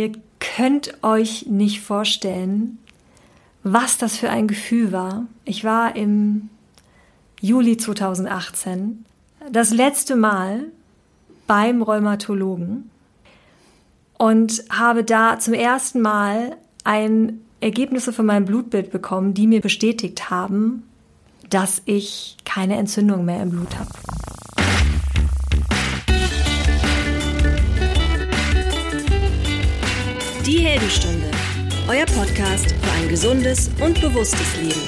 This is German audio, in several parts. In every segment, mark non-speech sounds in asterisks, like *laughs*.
Ihr könnt euch nicht vorstellen, was das für ein Gefühl war. Ich war im Juli 2018 das letzte Mal beim Rheumatologen und habe da zum ersten Mal ein Ergebnisse von meinem Blutbild bekommen, die mir bestätigt haben, dass ich keine Entzündung mehr im Blut habe. Die Heldenstunde, euer Podcast für ein gesundes und bewusstes Leben.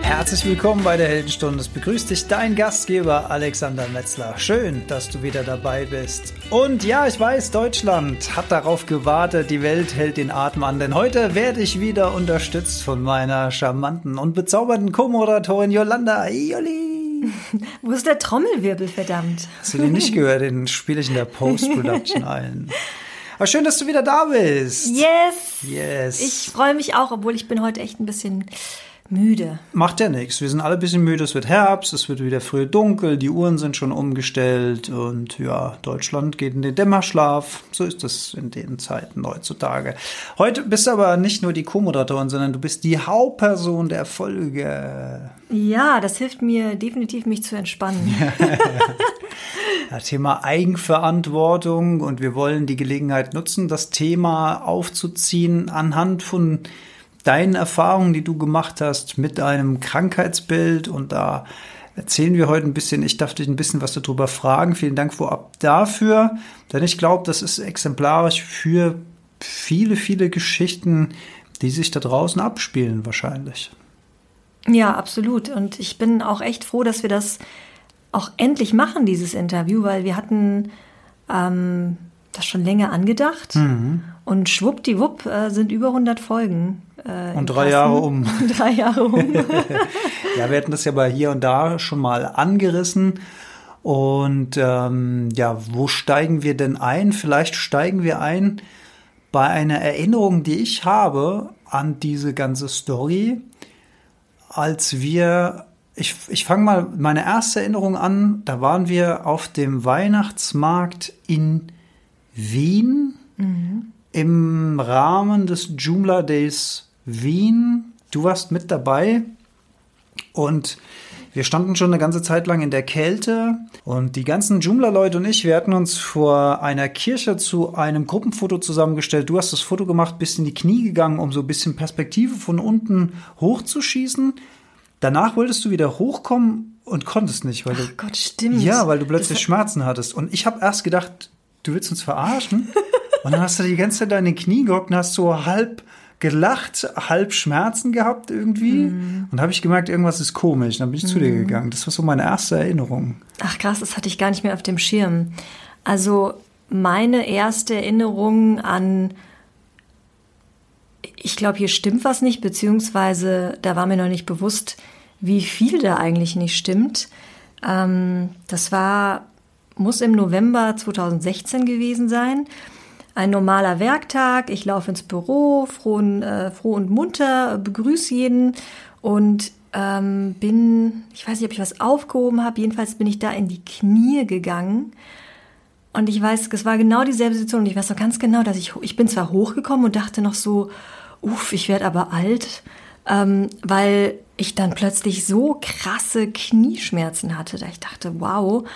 Herzlich willkommen bei der Heldenstunde. Es begrüßt dich dein Gastgeber Alexander Metzler. Schön, dass du wieder dabei bist. Und ja, ich weiß, Deutschland hat darauf gewartet, die Welt hält den Atem an, denn heute werde ich wieder unterstützt von meiner charmanten und bezaubernden Co-Moderatorin Yolanda. Jolli. *laughs* Wo ist der Trommelwirbel, verdammt? Hast du den nicht gehört? Den spiele ich in der Post-Production *laughs* ein. Aber schön, dass du wieder da bist. Yes! Yes. Ich freue mich auch, obwohl ich bin heute echt ein bisschen müde. Macht ja nichts. Wir sind alle ein bisschen müde. Es wird Herbst, es wird wieder früh dunkel, die Uhren sind schon umgestellt und ja, Deutschland geht in den Dämmerschlaf. So ist es in den Zeiten heutzutage. Heute bist du aber nicht nur die Co-Moderatorin, sondern du bist die Hauptperson der Folge. Ja, das hilft mir definitiv, mich zu entspannen. *laughs* Ja, Thema Eigenverantwortung und wir wollen die Gelegenheit nutzen, das Thema aufzuziehen anhand von deinen Erfahrungen, die du gemacht hast mit einem Krankheitsbild und da erzählen wir heute ein bisschen. Ich darf dich ein bisschen was darüber fragen. Vielen Dank vorab dafür, denn ich glaube, das ist exemplarisch für viele, viele Geschichten, die sich da draußen abspielen wahrscheinlich. Ja, absolut. Und ich bin auch echt froh, dass wir das auch endlich machen, dieses Interview, weil wir hatten ähm, das schon länger angedacht. Mhm. Und schwuppdiwupp äh, sind über 100 Folgen. Äh, Und drei Kasten. Jahre um. *laughs* drei Jahre um. *laughs* Ja, wir hatten das ja bei hier und da schon mal angerissen. Und ähm, ja, wo steigen wir denn ein? Vielleicht steigen wir ein bei einer Erinnerung, die ich habe an diese ganze Story, als wir, ich, ich fange mal meine erste Erinnerung an, da waren wir auf dem Weihnachtsmarkt in Wien im Rahmen des Joomla Days Wien. Du warst mit dabei und wir standen schon eine ganze Zeit lang in der Kälte und die ganzen Joomla-Leute und ich, wir hatten uns vor einer Kirche zu einem Gruppenfoto zusammengestellt. Du hast das Foto gemacht, bist in die Knie gegangen, um so ein bisschen Perspektive von unten hochzuschießen. Danach wolltest du wieder hochkommen und konntest nicht, weil du Ach Gott, stimmt. ja, weil du plötzlich Das- Schmerzen hattest. Und ich habe erst gedacht, du willst uns verarschen. und dann hast du die ganze Zeit den Knie gehockt und hast so halb gelacht, halb Schmerzen gehabt irgendwie. Mhm. Und habe ich gemerkt, irgendwas ist komisch. Dann bin ich zu dir gegangen. Das war so meine erste Erinnerung. Ach krass, das hatte ich gar nicht mehr auf dem Schirm. Also meine erste Erinnerung an, ich glaube, hier stimmt was nicht, beziehungsweise da war mir noch nicht bewusst, wie viel da eigentlich nicht stimmt. Ähm, das war, muss im November 2016 gewesen sein. Ein normaler Werktag, ich laufe ins Büro, froh und, äh, froh und munter, begrüße jeden und ähm, bin, ich weiß nicht, ob ich was aufgehoben habe, jedenfalls bin ich da in die Knie gegangen. Und ich weiß, es war genau dieselbe Situation und ich weiß noch ganz genau, dass ich, ich bin zwar hochgekommen und dachte noch so, uff, ich werde aber alt, ähm, weil ich dann plötzlich so krasse Knieschmerzen hatte, da ich dachte, wow,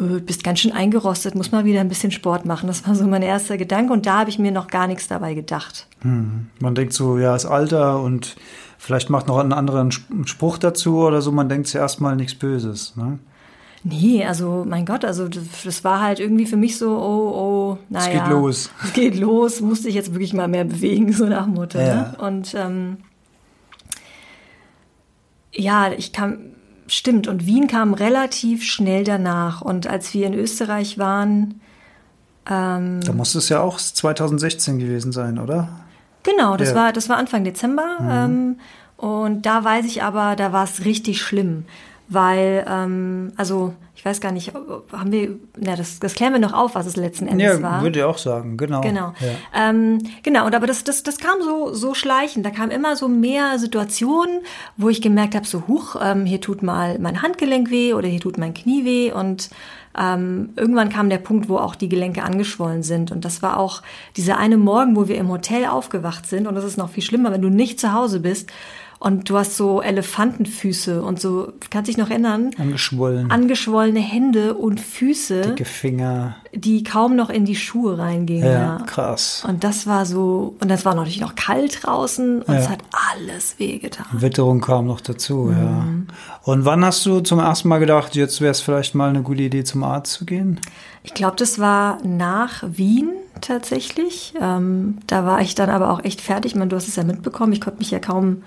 äh, bist ganz schön eingerostet, muss mal wieder ein bisschen Sport machen. Das war so mein erster Gedanke und da habe ich mir noch gar nichts dabei gedacht. Man denkt so, ja, das Alter und vielleicht macht noch einen anderen Sp- Spruch dazu oder so. Man denkt zuerst mal nichts Böses. Ne? Nee, also mein Gott, also das, war halt irgendwie für mich so, oh, oh, naja. geht los. Es geht los, musste ich jetzt wirklich mal mehr bewegen, so nach dem Motto. Ja. Ne? Und ähm, ja, ich kam, stimmt, und Wien kam relativ schnell danach. Und als wir in Österreich waren, ähm, Da muss es ja auch 2016 gewesen sein, oder? Genau, das Ja. war das war Anfang Dezember ähm, und da weiß ich aber, da war es richtig schlimm, weil ähm, also ich weiß gar nicht, haben wir, na, das, das klären wir noch auf, was es letzten Endes ja, war. würde ich auch sagen, genau. Genau. Ja. Ähm, genau, und aber das, das, das kam so, so schleichend. Da kamen immer so mehr Situationen, wo ich gemerkt habe, so huch, ähm, hier tut mal mein Handgelenk weh oder hier tut mein Knie weh. Und ähm, irgendwann kam der Punkt, wo auch die Gelenke angeschwollen sind. Und das war auch dieser eine Morgen, wo wir im Hotel aufgewacht sind. Und das ist noch viel schlimmer, wenn du nicht zu Hause bist und du hast so Elefantenfüße und so, kannst dich noch erinnern? Angeschwollen. Angeschwollene Hände und Füße, Dicke Finger. die kaum noch in die Schuhe reingingen. Ja, krass. Und das war so, und das war natürlich noch kalt draußen und Ja. es hat alles wehgetan. Witterung kam noch dazu, Mhm. ja. Und wann hast du zum ersten Mal gedacht, jetzt wäre es vielleicht mal eine gute Idee, zum Arzt zu gehen? Ich glaube, das war nach Wien tatsächlich. Ähm, da war ich dann aber auch echt fertig. Ich meine, du hast es ja mitbekommen. Ich konnte mich ja kaum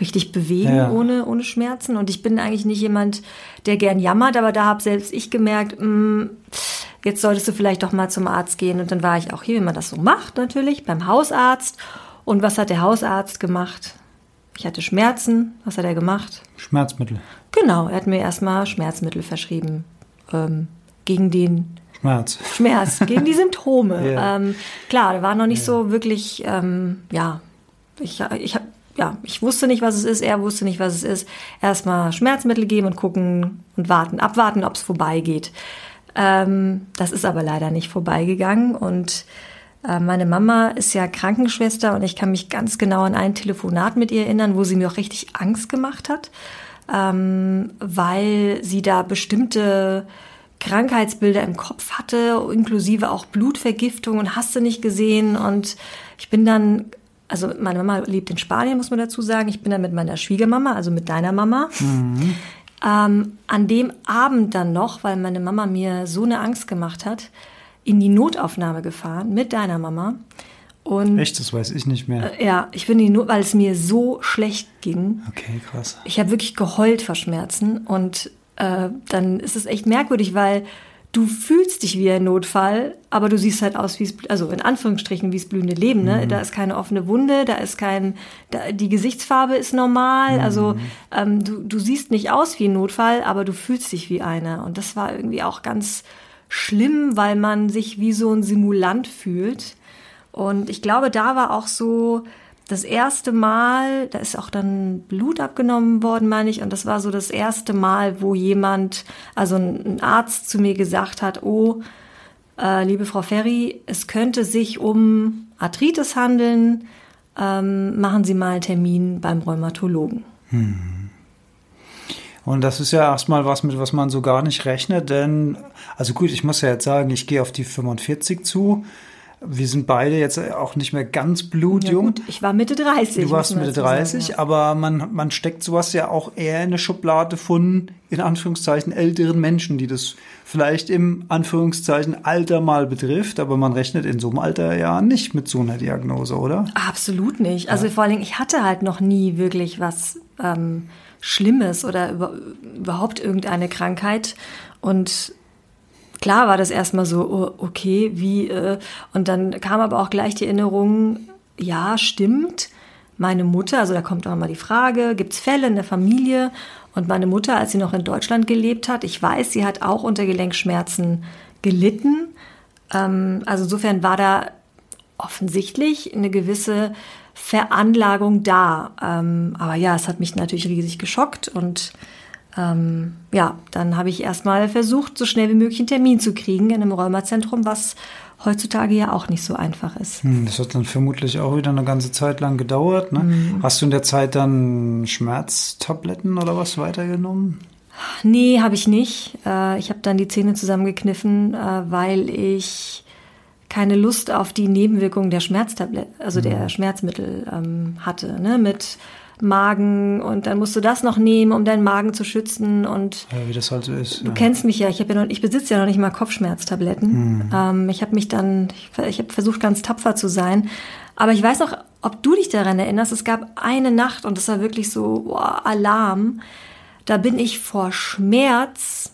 richtig bewegen Ja. ohne, ohne Schmerzen. Und ich bin eigentlich nicht jemand, der gern jammert, aber da habe selbst ich gemerkt, mh, jetzt solltest du vielleicht doch mal zum Arzt gehen. Und dann war ich auch hier, wie man das so macht, natürlich, beim Hausarzt. Und was hat der Hausarzt gemacht? Ich hatte Schmerzen. Was hat er gemacht? Schmerzmittel. Genau, er hat mir erstmal Schmerzmittel verschrieben. Ähm, gegen den Schmerz. Schmerz, gegen die *laughs* Symptome. Ja. Ähm, klar, da war noch nicht so wirklich, ähm, ja, ich, ich hab, ja, ich wusste nicht, was es ist, er wusste nicht, was es ist. Erstmal Schmerzmittel geben und gucken und warten, abwarten, ob es vorbeigeht. Ähm, das ist aber leider nicht vorbeigegangen und äh, meine Mama ist ja Krankenschwester und ich kann mich ganz genau an ein Telefonat mit ihr erinnern, wo sie mir auch richtig Angst gemacht hat, ähm, weil sie da bestimmte Krankheitsbilder im Kopf hatte, inklusive auch Blutvergiftung und hast du nicht gesehen. Und ich bin dann, also meine Mama lebt in Spanien, muss man dazu sagen. Ich bin dann mit meiner Schwiegermama, also mit deiner Mama, ähm, an dem Abend dann noch, weil meine Mama mir so eine Angst gemacht hat, in die Notaufnahme gefahren mit deiner Mama. Und Echt, das weiß ich nicht mehr. ja, ich bin in die Not, weil es mir so schlecht ging. Okay, krass. Ich habe wirklich geheult vor Schmerzen und äh, dann ist es echt merkwürdig, weil du fühlst dich wie ein Notfall, aber du siehst halt aus wie es, also in Anführungsstrichen wie es blühende Leben. Ne? Da ist keine offene Wunde, da ist kein, da, die Gesichtsfarbe ist normal. Also ähm, du, du siehst nicht aus wie ein Notfall, aber du fühlst dich wie einer. Und das war irgendwie auch ganz schlimm, weil man sich wie so ein Simulant fühlt. Und ich glaube, da war auch so das erste Mal, da ist auch dann Blut abgenommen worden, meine ich, und das war so das erste Mal, wo jemand, also ein Arzt zu mir gesagt hat, oh, äh, liebe Frau Ferry, es könnte sich um Arthritis handeln, ähm, machen Sie mal einen Termin beim Rheumatologen. Und das ist ja erstmal was, mit was man so gar nicht rechnet, denn, also gut, ich muss ja jetzt sagen, ich gehe auf die 45 zu. Wir sind beide jetzt auch nicht mehr ganz Ja, blutjung. gut, ich war Mitte 30. Du warst Mitte dazu sagen, 30, ja. aber man, man steckt sowas ja auch eher in eine Schublade von, in Anführungszeichen, älteren Menschen, die das vielleicht im Anführungszeichen Alter mal betrifft, aber man rechnet in so einem Alter ja nicht mit so einer Diagnose, oder? Absolut nicht. Also vor allen Dingen, ich hatte halt noch nie wirklich was ähm, Schlimmes oder über, überhaupt irgendeine Krankheit. Und klar war das erstmal so, oh, okay, wie, äh, und dann kam aber auch gleich die Erinnerung, ja, stimmt. Meine Mutter, also da kommt auch mal die Frage, gibt es Fälle in der Familie? Und meine Mutter, als sie noch in Deutschland gelebt hat, ich weiß, sie hat auch unter Gelenkschmerzen gelitten. Ähm, also insofern war da offensichtlich eine gewisse Veranlagung da. Ähm, aber ja, es hat mich natürlich riesig geschockt und ähm, ja, dann habe ich erstmal versucht, so schnell wie möglich einen Termin zu kriegen in einem Rheumazentrum, was heutzutage ja auch nicht so einfach ist. Hm, Das hat dann vermutlich auch wieder eine ganze Zeit lang gedauert. Ne? Mhm. Hast du in der Zeit dann Schmerztabletten oder was weitergenommen? Nee, habe ich nicht. Äh, ich habe dann die Zähne zusammengekniffen, äh, weil ich keine Lust auf die Nebenwirkungen der Schmerztabletten, also der Schmerzmittel ähm, hatte, ne? mit Magen und dann musst du das noch nehmen, um deinen Magen zu schützen und Ja, wie das halt so ist. Du ja. kennst mich ja, ich, hab ja noch, ich besitze ja noch nicht mal Kopfschmerztabletten. Ähm, ich habe mich dann, ich, ich habe versucht, ganz tapfer zu sein. Aber ich weiß noch, ob du dich daran erinnerst, es gab eine Nacht und das war wirklich so boah, Alarm. Da bin ich vor Schmerz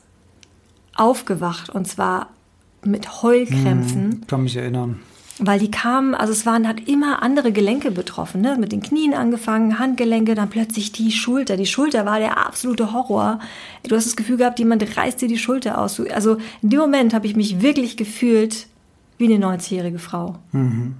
aufgewacht und zwar mit Heulkrämpfen. Kann mich erinnern. Weil die kamen, also es waren halt immer andere Gelenke betroffen, ne? mit den Knien angefangen, Handgelenke, dann plötzlich die Schulter. Die Schulter war der absolute Horror. Du hast das Gefühl gehabt, jemand reißt dir die Schulter aus. Also in dem Moment habe ich mich wirklich gefühlt wie eine 90-jährige Frau. Mhm.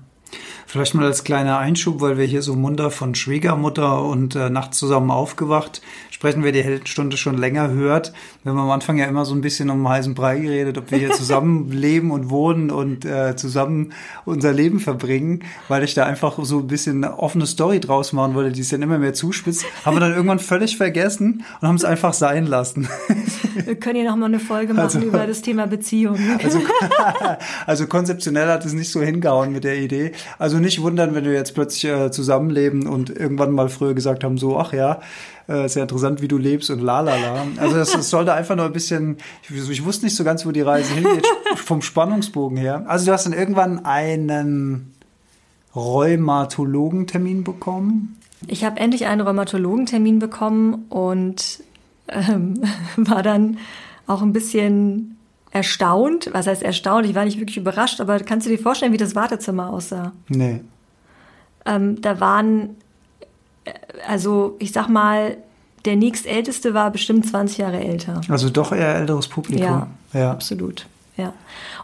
Vielleicht mal als kleiner Einschub, weil wir hier so munter von Schwiegermutter und äh, nachts zusammen aufgewacht sprechen, wer die Heldenstunde schon länger hört. Wir haben am Anfang ja immer so ein bisschen um heißen Brei geredet, ob wir hier zusammen *laughs* leben und wohnen und äh, zusammen unser Leben verbringen, weil ich da einfach so ein bisschen eine offene Story draus machen wollte, die es dann immer mehr zuspitzt. Haben wir dann irgendwann völlig vergessen und haben es einfach sein lassen. Wir können hier nochmal eine Folge machen also, über das Thema Beziehung. *laughs* Also, *laughs* also konzeptionell hat es nicht so hingehauen mit der Idee. Also nicht wundern, wenn wir jetzt plötzlich äh, zusammenleben und irgendwann mal früher gesagt haben, so, ach ja, äh, sehr interessant, wie du lebst und la la la. Also das, das sollte einfach nur ein bisschen, ich, ich, wusste nicht so ganz, wo die Reise hingeht, *laughs* vom Spannungsbogen her. Also du hast dann irgendwann einen Rheumatologentermin bekommen? Ich habe endlich einen Rheumatologentermin bekommen und ähm, *laughs* war dann auch ein bisschen erstaunt. Was heißt erstaunt? Ich war nicht wirklich überrascht, aber kannst du dir vorstellen, wie das Wartezimmer aussah? Nee. Ähm, da waren also ich sag mal, der nächstälteste war bestimmt 20 Jahre älter. Also doch eher älteres Publikum. Ja, ja, absolut. Ja.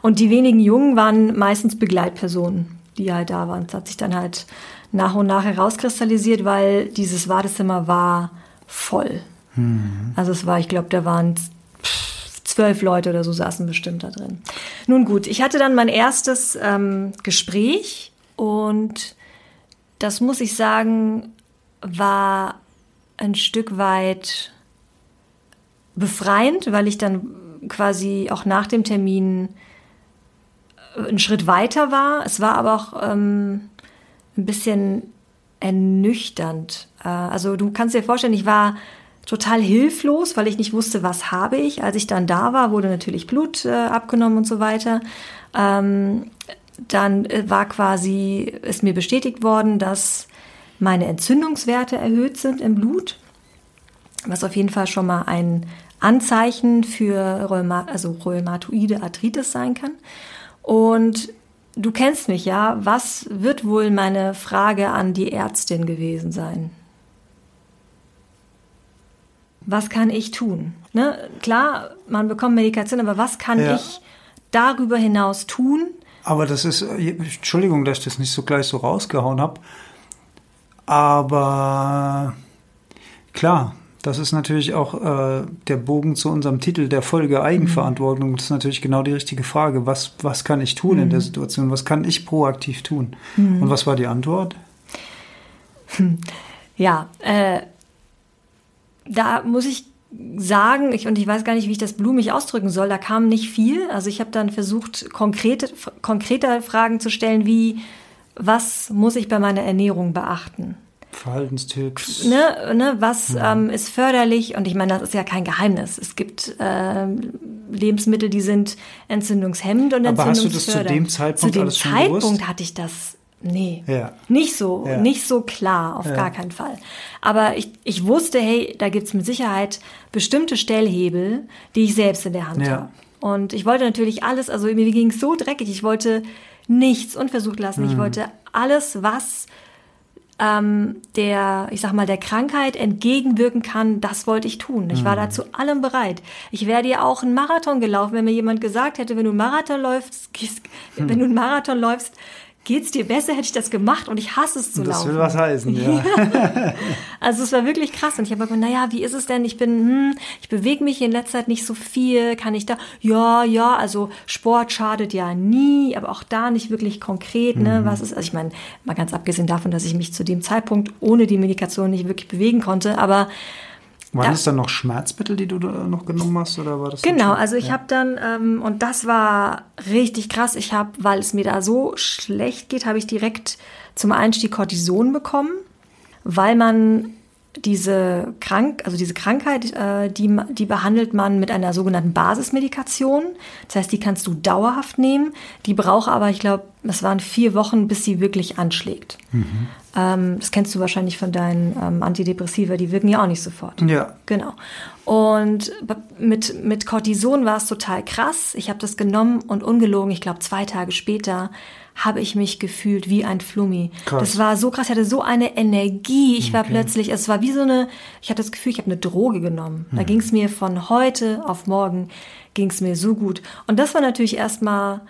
Und die wenigen Jungen waren meistens Begleitpersonen, die halt da waren. Das hat sich dann halt nach und nach herauskristallisiert, weil dieses Wartezimmer war voll. Hm. Also es war, ich glaube, da waren zwölf Leute oder so saßen bestimmt da drin. Nun gut, ich hatte dann mein erstes ähm, Gespräch und das muss ich sagen, war ein Stück weit befreiend, weil ich dann quasi auch nach dem Termin äh, einen Schritt weiter war. Es war aber auch ähm, ein bisschen ernüchternd. Äh, also du kannst dir vorstellen, ich war total hilflos, weil ich nicht wusste, was habe ich. Als ich dann da war, wurde natürlich Blut äh, abgenommen und so weiter. Ähm, dann äh, war quasi, ist mir bestätigt worden, dass meine Entzündungswerte erhöht sind im Blut, was auf jeden Fall schon mal ein Anzeichen für Rheuma also rheumatoide Arthritis sein kann. Und du kennst mich ja, was wird wohl meine Frage an die Ärztin gewesen sein? Was kann ich tun? Ne? Klar, man bekommt Medikation, aber was kann ja. ich darüber hinaus tun? Aber das ist, Entschuldigung, dass ich das nicht so gleich so rausgehauen habe. Aber klar, das ist natürlich auch äh, der Bogen zu unserem Titel der Folge Eigenverantwortung. Das ist natürlich genau die richtige Frage. Was, was kann ich tun mhm. in der mhm. Situation? Was kann ich proaktiv tun? Mhm. Und was war die Antwort? Ja, äh, da muss ich sagen, ich, und ich weiß gar nicht, wie ich das blumig ausdrücken soll, da kam nicht viel. Also ich habe dann versucht, konkrete, konkreter Fragen zu stellen, wie was muss ich bei meiner Ernährung beachten? Verhaltenstipps. Ne, ne, was ja. ähm, ist förderlich? Und ich meine, das ist ja kein Geheimnis. Es gibt äh, Lebensmittel, die sind entzündungshemmend und Aber hast du das zu dem Zeitpunkt Zu dem alles schon Zeitpunkt gewusst? hatte ich das Nee, ja. nicht so, ja. nicht so klar, auf ja. gar keinen Fall. Aber ich, ich wusste, hey, da gibt's mit Sicherheit bestimmte Stellhebel, die ich selbst in der Hand habe. Und ich wollte natürlich alles, also mir ging's so dreckig, ich wollte nichts unversucht lassen. Mhm. Ich wollte alles, was ähm, der, ich sag mal, der Krankheit entgegenwirken kann, das wollte ich tun. Ich war mhm. da zu allem bereit. Ich wäre dir auch einen Marathon gelaufen, wenn mir jemand gesagt hätte, wenn du einen Marathon läufst, *laughs* wenn du einen Marathon läufst, geht's dir besser, hätte ich das gemacht und ich hasse es zu das laufen. Das will was heißen, ja. *laughs* also es war wirklich krass und ich habe gesagt, naja, wie ist es denn? Ich bin, hm, ich bewege mich in letzter Zeit nicht so viel, kann ich da, ja, ja, also Sport schadet ja nie, aber auch da nicht wirklich konkret, ne, mhm. was ist, also ich meine, mal ganz abgesehen davon, dass ich mich zu dem Zeitpunkt ohne die Medikation nicht wirklich bewegen konnte, aber waren da, es dann noch Schmerzmittel, die du noch genommen hast, oder war das? Genau, also ich ja. habe dann ähm, und das war richtig krass. Ich habe, weil es mir da so schlecht geht, habe ich direkt zum Einstieg Cortison bekommen, weil man diese krank, also diese Krankheit, äh, die, die behandelt man mit einer sogenannten Basismedikation. Das heißt, die kannst du dauerhaft nehmen. Die braucht aber, ich glaube, es waren vier Wochen, bis sie wirklich anschlägt. Mhm. Ähm, das kennst du wahrscheinlich von deinen ähm, Antidepressiva, die wirken ja auch nicht sofort. Ja. Genau. Und mit, mit Cortison war es total krass. Ich habe das genommen und ungelogen, ich glaube zwei Tage später habe ich mich gefühlt wie ein Flummi. Krass. Das war so krass, ich hatte so eine Energie. Ich war plötzlich, es war wie so eine, ich hatte das Gefühl, ich habe eine Droge genommen. Da mhm. ging es mir von heute auf morgen, ging es mir so gut. Und das war natürlich erstmal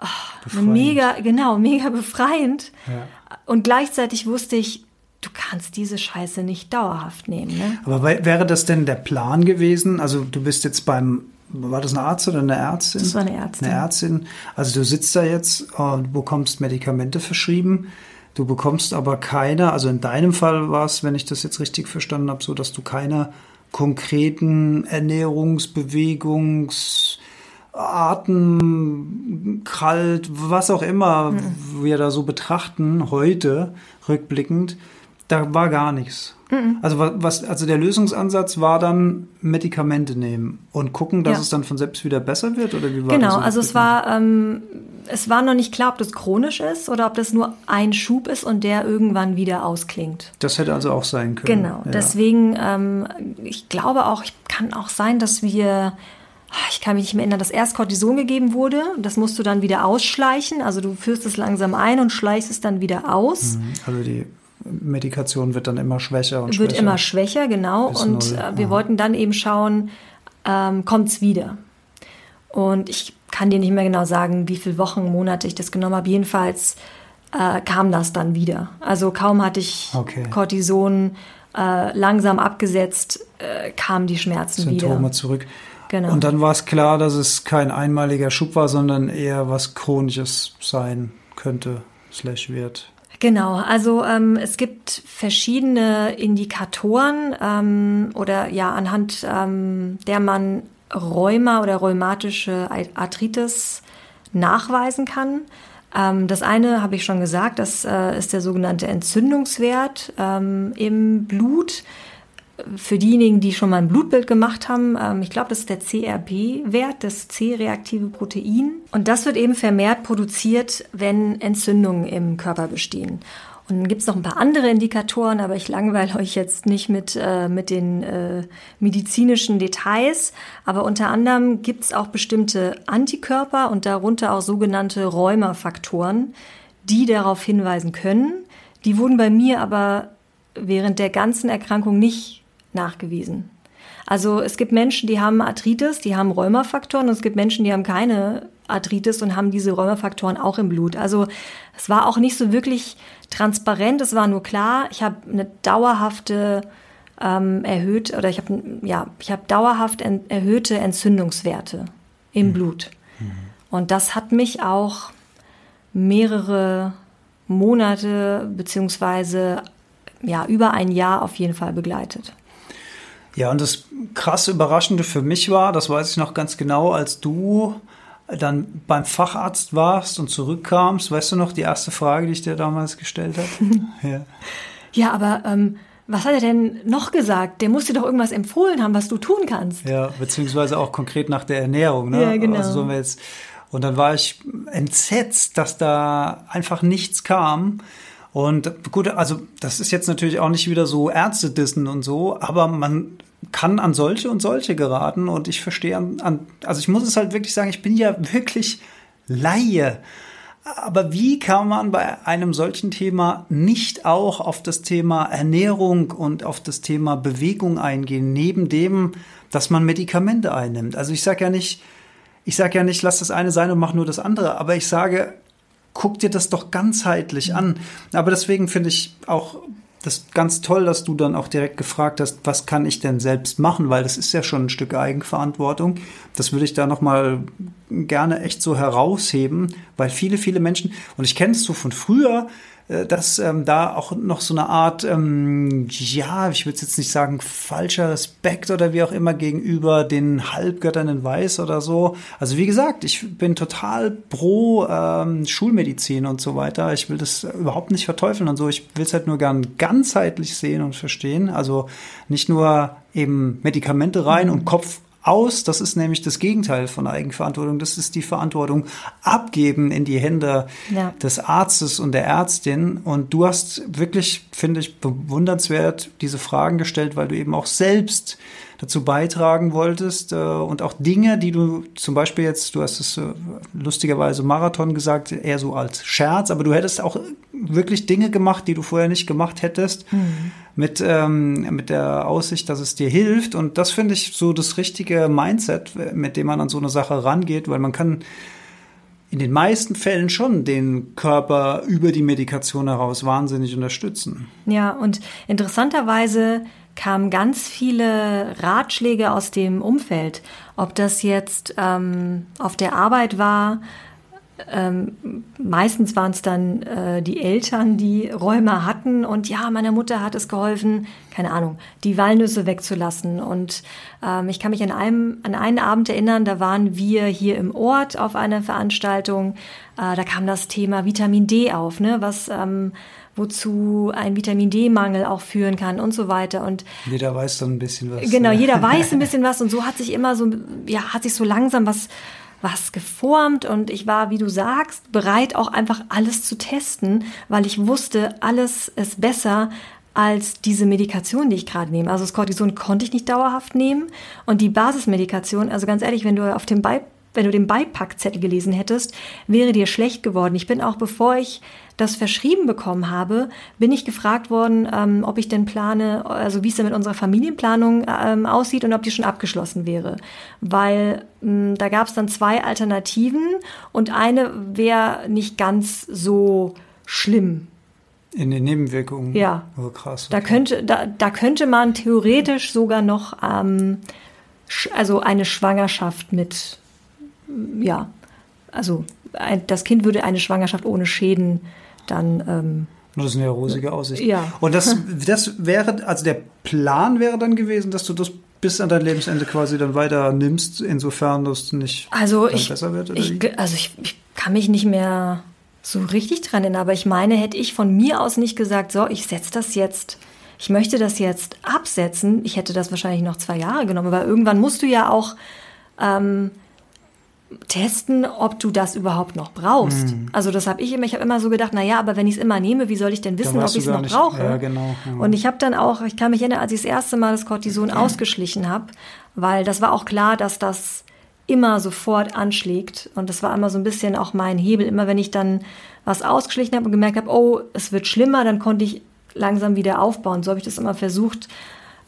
oh, mega, genau, mega befreiend. Ja. Und gleichzeitig wusste ich, du kannst diese Scheiße nicht dauerhaft nehmen. Ne? Aber wäre das denn der Plan gewesen? Also du bist jetzt beim, war das ein Arzt oder eine Ärztin? Das war eine Ärztin. Eine Ärztin. Also du sitzt da jetzt, du bekommst Medikamente verschrieben. Du bekommst aber keine, also in deinem Fall war es, wenn ich das jetzt richtig verstanden habe, so, dass du keine konkreten Ernährungs-, Bewegungs-, Arten, kalt, was auch immer mhm. wir da so betrachten, heute, rückblickend, da war gar nichts. Mhm. Also was, also der Lösungsansatz war dann Medikamente nehmen und gucken, dass ja. es dann von selbst wieder besser wird oder wie war Genau, also es war ähm, es war noch nicht klar, ob das chronisch ist oder ob das nur ein Schub ist und der irgendwann wieder ausklingt. Das hätte also auch sein können. Genau, ja. deswegen ähm, ich glaube auch, ich kann auch sein, dass wir ich kann mich nicht mehr erinnern, dass erst Cortison gegeben wurde. Das musst du dann wieder ausschleichen. Also du führst es langsam ein und schleichst es dann wieder aus. Mhm. Also die Medikation wird dann immer schwächer und wird schwächer. Wird immer schwächer, genau. Bis und äh, wir wollten dann eben schauen, ähm, kommt es wieder. Und ich kann dir nicht mehr genau sagen, wie viele Wochen, Monate ich das genommen habe. Jedenfalls äh, kam das dann wieder. Also kaum hatte ich okay. Cortison äh, langsam abgesetzt, äh, kamen die Schmerzen Symptome wieder. Symptome zurück. Genau. Und dann war es klar, dass es kein einmaliger Schub war, sondern eher was Chronisches sein könnte, slash wird. Genau, also ähm, es gibt verschiedene Indikatoren ähm, oder ja, anhand ähm, der man Rheuma oder rheumatische Arthritis nachweisen kann. Ähm, das eine habe ich schon gesagt, das äh, ist der sogenannte Entzündungswert ähm, im Blut für diejenigen, die schon mal ein Blutbild gemacht haben, ähm, ich glaube, das ist der CRP-Wert, das C-reaktive Protein. Und das wird eben vermehrt produziert, wenn Entzündungen im Körper bestehen. Und dann gibt es noch ein paar andere Indikatoren, aber ich langweile *laughs* euch jetzt nicht mit, äh, mit den äh, medizinischen Details. Aber unter anderem gibt es auch bestimmte Antikörper und darunter auch sogenannte Rheumafaktoren, die darauf hinweisen können. Die wurden bei mir aber während der ganzen Erkrankung nicht nachgewiesen. Also es gibt Menschen, die haben Arthritis, die haben Rheumafaktoren und es gibt Menschen, die haben keine Arthritis und haben diese Rheumafaktoren auch im Blut. Also es war auch nicht so wirklich transparent, es war nur klar, ich habe eine dauerhafte ähm, erhöht oder ich habe ja, ich habe dauerhaft en, erhöhte Entzündungswerte im mhm. Blut. Mhm. Und das hat mich auch mehrere Monate beziehungsweise ja über ein Jahr auf jeden Fall begleitet. Ja, und das krass Überraschende für mich war, das weiß ich noch ganz genau, als du dann beim Facharzt warst und zurückkamst, weißt du noch die erste Frage, die ich dir damals gestellt habe? *laughs* ja. ja, aber ähm, was hat er denn noch gesagt? Der muss dir doch irgendwas empfohlen haben, was du tun kannst. Ja, beziehungsweise auch konkret nach der Ernährung. Ne? Ja, genau. Also sollen wir jetzt, und dann war ich entsetzt, dass da einfach nichts kam. Und gut, also das ist jetzt natürlich auch nicht wieder so Ärztedissen und so, aber man kann an solche und solche geraten und ich verstehe an, an, also ich muss es halt wirklich sagen, ich bin ja wirklich Laie. Aber wie kann man bei einem solchen Thema nicht auch auf das Thema Ernährung und auf das Thema Bewegung eingehen, neben dem, dass man Medikamente einnimmt? Also ich sage ja nicht, ich sage ja nicht, lass das eine sein und mach nur das andere, aber ich sage, guck dir das doch ganzheitlich an. Aber deswegen finde ich auch das ganz toll, dass du dann auch direkt gefragt hast, was kann ich denn selbst machen, weil das ist ja schon ein Stück Eigenverantwortung. Das würde ich da noch mal gerne echt so herausheben, weil viele viele Menschen und ich kenne es so von früher, äh, dass ähm, da auch noch so eine Art, ähm, ja, ich würde jetzt nicht sagen falscher Respekt oder wie auch immer gegenüber den Halbgöttern in Weiß oder so. Also wie gesagt, ich bin total pro ähm, Schulmedizin und so weiter. Ich will das überhaupt nicht verteufeln und so. Ich will es halt nur gern ganzheitlich sehen und verstehen. Also nicht nur eben Medikamente rein und Kopf aus. Das ist nämlich das Gegenteil von Eigenverantwortung. Das ist die Verantwortung abgeben in die Hände ja. des Arztes und der Ärztin. Und du hast wirklich, finde ich, bewundernswert diese Fragen gestellt, weil du eben auch selbst dazu beitragen wolltest äh, und auch Dinge, die du zum Beispiel jetzt, du hast es äh, lustigerweise Marathon gesagt, eher so als Scherz, aber du hättest auch wirklich Dinge gemacht, die du vorher nicht gemacht hättest, mhm. mit, ähm, mit der Aussicht, dass es dir hilft. Und das finde ich so das richtige Mindset, mit dem man an so eine Sache rangeht, weil man kann in den meisten Fällen schon den Körper über die Medikation heraus wahnsinnig unterstützen. Ja, und interessanterweise kamen ganz viele Ratschläge aus dem Umfeld, ob das jetzt ähm, auf der Arbeit war. Ähm, meistens waren es dann äh, die Eltern, die Räume hatten und ja, meiner Mutter hat es geholfen, keine Ahnung, die Walnüsse wegzulassen. Und ähm, ich kann mich an einem, an einen Abend erinnern, da waren wir hier im Ort auf einer Veranstaltung. Äh, da kam das Thema Vitamin D auf, ne, was ähm, wozu ein Vitamin D-Mangel auch führen kann und so weiter. Und jeder weiß dann ein bisschen was. Genau, jeder weiß ein *laughs* bisschen was und so hat sich immer so, ja, hat sich so langsam was was geformt und ich war, wie du sagst, bereit auch einfach alles zu testen, weil ich wusste, alles ist besser als diese Medikation, die ich gerade nehme. Also das Cortison konnte ich nicht dauerhaft nehmen und die Basismedikation, also ganz ehrlich, wenn du auf dem Bei wenn du den Beipackzettel gelesen hättest, wäre dir schlecht geworden. Ich bin auch, bevor ich das verschrieben bekommen habe, bin ich gefragt worden, ähm, ob ich denn plane, also wie es denn mit unserer Familienplanung ähm, aussieht und ob die schon abgeschlossen wäre. Weil ähm, da gab es dann zwei Alternativen und eine wäre nicht ganz so schlimm. In den Nebenwirkungen? Ja. Oh, krass. Okay. Da, könnte, da, da könnte man theoretisch sogar noch ähm, also eine Schwangerschaft mit ja, also ein, das Kind würde eine Schwangerschaft ohne Schäden dann. Ähm, das ist eine rosige Aussicht. Ja. Und das, *laughs* das wäre, also der Plan wäre dann gewesen, dass du das bis an dein Lebensende quasi dann weiter nimmst, insofern das nicht also ich, besser wird? Oder ich, wie? Also ich, ich kann mich nicht mehr so richtig dran erinnern, aber ich meine, hätte ich von mir aus nicht gesagt, so, ich setze das jetzt, ich möchte das jetzt absetzen, ich hätte das wahrscheinlich noch zwei Jahre genommen, weil irgendwann musst du ja auch ähm, testen, ob du das überhaupt noch brauchst. Mhm. Also das habe ich immer, ich habe immer so gedacht, na ja, aber wenn ich es immer nehme, wie soll ich denn wissen, ob ich es noch nicht, brauche? Ja, genau, ja. Und ich habe dann auch, ich kann mich erinnern, als ich das erste Mal das Cortison mhm. ausgeschlichen habe, weil das war auch klar, dass das immer sofort anschlägt und das war immer so ein bisschen auch mein Hebel. Immer wenn ich dann was ausgeschlichen habe und gemerkt habe, oh, es wird schlimmer, dann konnte ich langsam wieder aufbauen. So habe ich das immer versucht,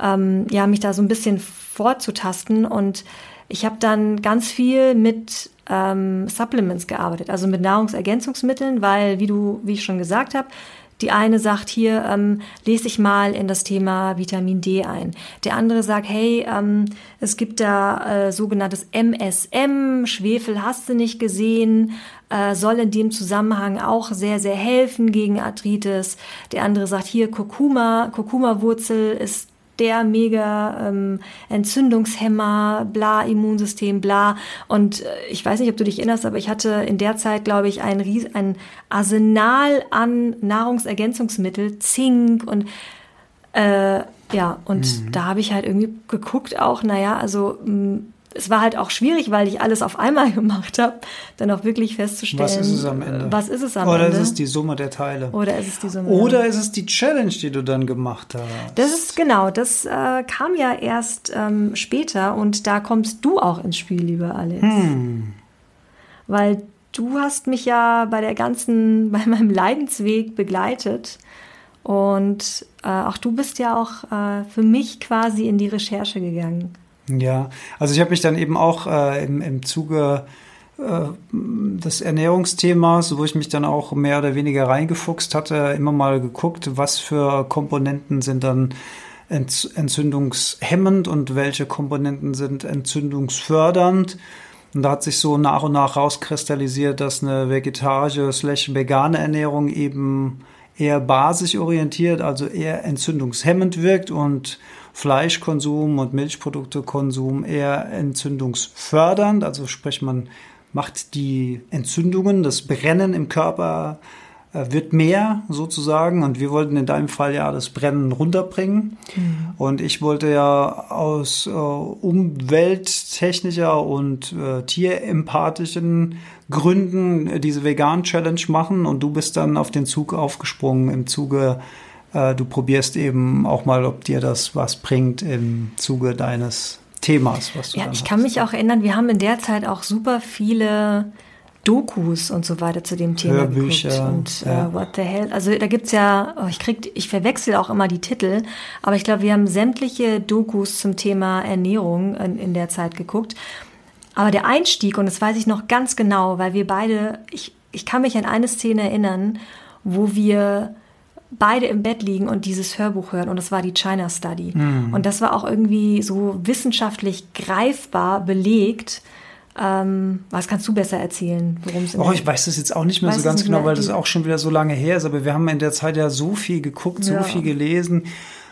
ähm, ja, mich da so ein bisschen vorzutasten und ich habe dann ganz viel mit ähm, Supplements gearbeitet, also mit Nahrungsergänzungsmitteln, weil, wie du, wie ich schon gesagt habe, die eine sagt hier, ähm, lese ich mal in das Thema Vitamin D ein. Der andere sagt, hey, ähm, es gibt da äh, sogenanntes MSM, Schwefel hast du nicht gesehen, äh, soll in dem Zusammenhang auch sehr, sehr helfen gegen Arthritis. Der andere sagt hier, Kurkuma, Kurkuma-Wurzel ist der mega ähm, Entzündungshemmer, bla, Immunsystem, bla. Und äh, ich weiß nicht, ob du dich erinnerst, aber ich hatte in der Zeit, glaube ich, ein, Ries ein Arsenal an Nahrungsergänzungsmittel, Zink und äh, ja, und mhm. da habe ich halt irgendwie geguckt auch, naja, also mh, es war halt auch schwierig, weil ich alles auf einmal *laughs* gemacht habe, dann auch wirklich festzustellen, was ist es am Ende? Was ist es am Oder Ende? ist es die Summe der Teile? Oder ist es die Summe? Oder ist es die Challenge, die du dann gemacht hast? Das ist genau, das äh, kam ja erst ähm, später und da kommst du auch ins Spiel, liebe Alex. Hm. Weil du hast mich ja bei der ganzen, *laughs* bei meinem Leidensweg begleitet. Und äh, auch du bist ja auch äh, für mich quasi in die Recherche gegangen. Ja, also ich habe mich dann eben auch äh, im, im Zuge äh, des Ernährungsthemas, wo ich mich dann auch mehr oder weniger reingefuchst hatte, immer mal geguckt, was für Komponenten sind dann entzündungshemmend und welche Komponenten sind entzündungsfördernd. Und da hat sich so nach und nach rauskristallisiert, dass eine vegetarische slash vegane Ernährung eben eher basisorientiert, also eher entzündungshemmend wirkt und Fleischkonsum und Milchproduktekonsum eher entzündungsfördernd, also sprich man macht die Entzündungen, das Brennen im Körper wird mehr sozusagen und wir wollten in deinem Fall ja das Brennen runterbringen mhm. und ich wollte ja aus äh, umwelttechnischer und äh, tierempathischen Gründen diese Vegan Challenge machen und du bist dann auf den Zug aufgesprungen im Zuge äh, du probierst eben auch mal, ob dir das was bringt im Zuge deines Themas, was du Ja, ich hast. kann mich auch erinnern, wir haben in der Zeit auch super viele Dokus und so weiter zu dem Thema Hörbücher, geguckt. Und ja. uh, what the hell? Also da gibt's ja, oh, ich krieg, ich verwechsel auch immer die Titel, aber ich glaube, wir haben sämtliche Dokus zum Thema Ernährung in, in, der Zeit geguckt. Aber der Einstieg, und das weiß ich noch ganz genau, weil wir beide, ich, ich kann mich an eine Szene erinnern, wo wir beide im Bett liegen und dieses Hörbuch hören und das war die China Study. Mhm. Und das war auch irgendwie so wissenschaftlich greifbar belegt, ähm, was kannst du besser erzählen, worum es Oh, ich weiß das jetzt auch nicht mehr so ganz genau, weil das auch schon wieder so lange her ist. Aber wir haben in der Zeit ja so viel geguckt, so ja. viel gelesen.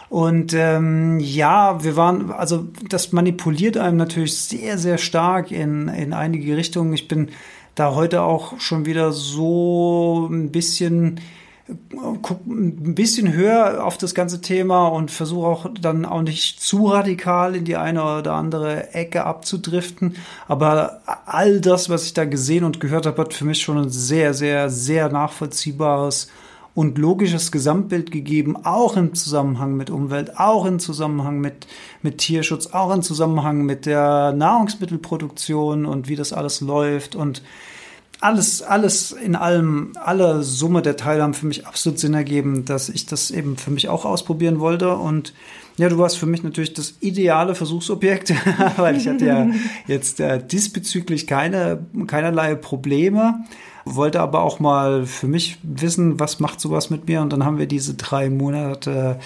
Und ähm, ja, wir waren, also das manipuliert einem natürlich sehr, sehr stark in, in einige Richtungen. Ich bin da heute auch schon wieder so ein bisschen guck ein bisschen höher auf das ganze Thema und versuche auch dann auch nicht zu radikal in die eine oder andere Ecke abzudriften. Aber all das, was ich da gesehen und gehört habe, hat für mich schon ein sehr, sehr, sehr nachvollziehbares und logisches Gesamtbild gegeben, auch im Zusammenhang mit Umwelt, auch im Zusammenhang mit, mit Tierschutz, auch im Zusammenhang mit der Nahrungsmittelproduktion und wie das alles läuft und alles, alles in allem, alle Summe der Teile haben für mich absolut Sinn ergeben, dass ich das eben für mich auch ausprobieren wollte. Und ja, du warst für mich natürlich das ideale Versuchsobjekt, *laughs* weil ich hatte ja *laughs* jetzt äh, diesbezüglich keine, keinerlei Probleme, wollte aber auch mal für mich wissen, was macht sowas mit mir. Und dann haben wir diese drei Monate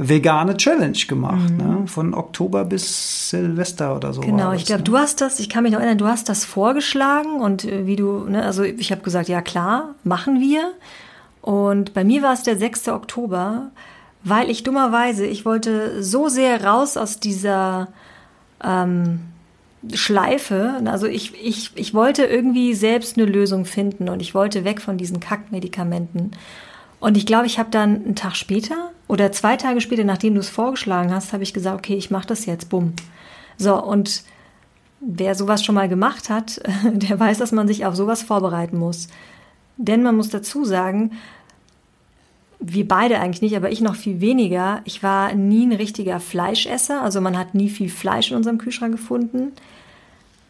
vegane Challenge gemacht, mhm. ne? von Oktober bis Silvester oder so. Genau, ich glaube, ne? du hast das, ich kann mich noch erinnern, du hast das vorgeschlagen und äh, wie du, ne, also ich habe gesagt, ja klar, machen wir. Und bei mir war es der 6. Oktober, weil ich dummerweise, ich wollte so sehr raus aus dieser ähm, Schleife. Also ich, ich, ich wollte irgendwie selbst eine Lösung finden und ich wollte weg von diesen Kackmedikamenten. Und ich glaube, ich habe dann einen Tag später oder zwei Tage später, nachdem du es vorgeschlagen hast, habe ich gesagt, okay, ich mache das jetzt, bumm. So, und wer sowas schon mal gemacht hat, *laughs* der weiß, dass man sich auf sowas vorbereiten muss. Denn man muss dazu sagen, wir beide eigentlich nicht, aber ich noch viel weniger. Ich war nie ein richtiger Fleischesser, also man hat nie viel Fleisch in unserem Kühlschrank gefunden.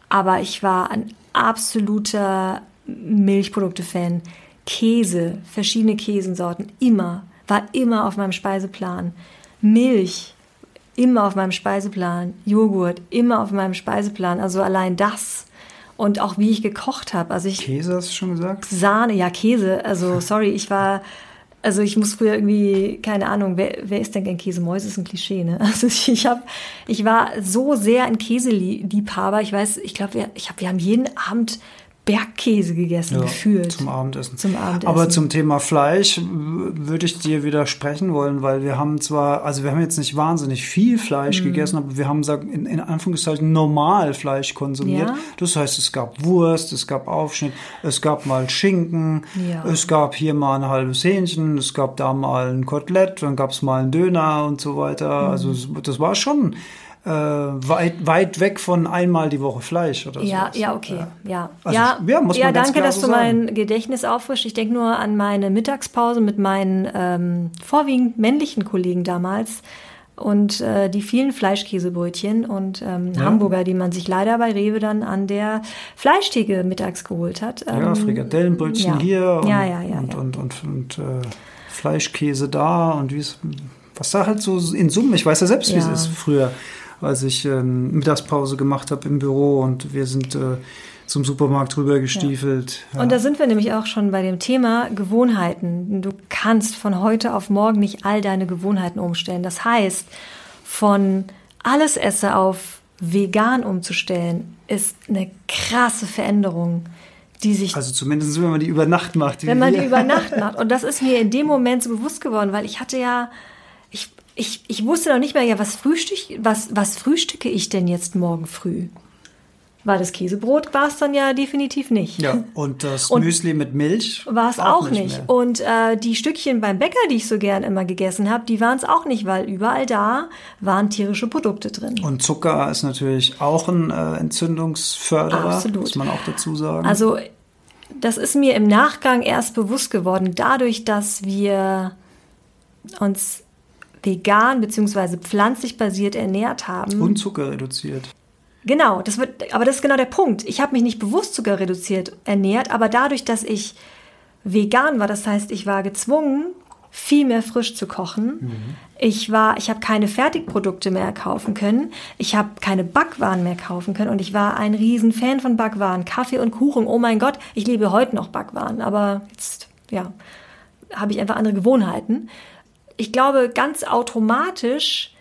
Aber ich war ein absoluter Milchprodukte-Fan. Käse, verschiedene Käsensorten, immer, war immer auf meinem Speiseplan. Milch, immer auf meinem Speiseplan. Joghurt, immer auf meinem Speiseplan. Also allein das. Und auch wie ich gekocht habe. Also ich, Käse hast du schon gesagt? Sahne, ja, Käse. Also *laughs* sorry, ich war. Also ich muss früher irgendwie, keine Ahnung, wer, wer ist denn gern Käsemäuse? Ist ein Klischee, ne? *laughs* Also ich, ich, hab, ich war so sehr ein Käseliebhaber. Ich weiß, ich glaube, wir, ich hab, wir haben jeden Abend Bergkäse gegessen, ja, gefühlt. Zum Abendessen. Zum Abendessen. Aber zum Thema Fleisch würde ich dir widersprechen wollen, weil wir haben zwar, also wir haben jetzt nicht wahnsinnig viel Fleisch mhm. gegessen, aber wir haben in, in Anführungszeichen normal Fleisch konsumiert. Ja. Das heißt, es gab Wurst, es gab Aufschnitt, es gab mal Schinken, ja. es gab hier mal ein halbes Hähnchen, es gab da mal ein Kotelett, dann gab es mal einen Döner und so weiter. Mhm. Also das war schon äh, weit, weit weg von einmal die Woche Fleisch oder so. Ja, ja, okay. Ja, also, ja, ja, muss ja danke, dass so du sagen. mein Gedächtnis auffrischst. Ich denke nur an meine Mittagspause mit meinen ähm, vorwiegend männlichen Kollegen damals und äh, die vielen Fleischkäsebrötchen und ähm, ja. Hamburger, die man sich leider bei Rewe dann an der Fleischtheke mittags geholt hat. Ähm, ja, Frikadellenbrötchen ja. hier und, ja, ja, ja, und, und, und, und äh, Fleischkäse da und wie es, was da halt so in Summe, ich weiß ja selbst, wie es ist früher als ich ähm, Mittagspause gemacht habe im Büro und wir sind äh, zum Supermarkt rüber gestiefelt. Ja. Ja. Und da sind wir nämlich auch schon bei dem Thema Gewohnheiten. Du kannst von heute auf morgen nicht all deine Gewohnheiten umstellen. Das heißt, von alles esse auf vegan umzustellen, ist eine krasse Veränderung. Die sich, also zumindest wenn man die über Nacht macht. Wenn man die über Nacht macht. Und das ist mir in dem Moment so bewusst geworden, weil ich hatte ja, ich, ich, wusste noch nicht mehr, ja, was, frühstück, was, was frühstücke ich denn jetzt morgen früh? Weil das Käsebrot war es dann ja definitiv nicht. Ja, *laughs* und das Und Müsli mit Milch War es auch, nicht. mehr. Und äh, die Stückchen beim Bäcker, die ich so gern immer gegessen habe, die waren es auch nicht, weil überall da waren tierische Produkte drin. Und Zucker ist natürlich auch ein äh, Entzündungsförderer, Absolut. muss man auch dazu sagen. Also das ist mir im Nachgang erst bewusst geworden, dadurch, dass wir uns vegan bzw. pflanzlich basiert ernährt haben. und Zucker reduziert. Genau, das wird, aber das ist genau der Punkt. Ich habe mich nicht bewusst sogar reduziert ernährt, aber dadurch, dass ich vegan war, das heißt, ich war gezwungen, viel mehr frisch zu kochen. Ich war, ich habe keine Fertigprodukte mehr kaufen können. Ich habe keine Backwaren mehr kaufen können und ich war ein riesen Fan von Backwaren, Kaffee und Kuchen. Oh mein Gott, ich lebe heute noch Backwaren, aber jetzt ja, habe ich einfach andere Gewohnheiten. Ich glaube, ganz automatisch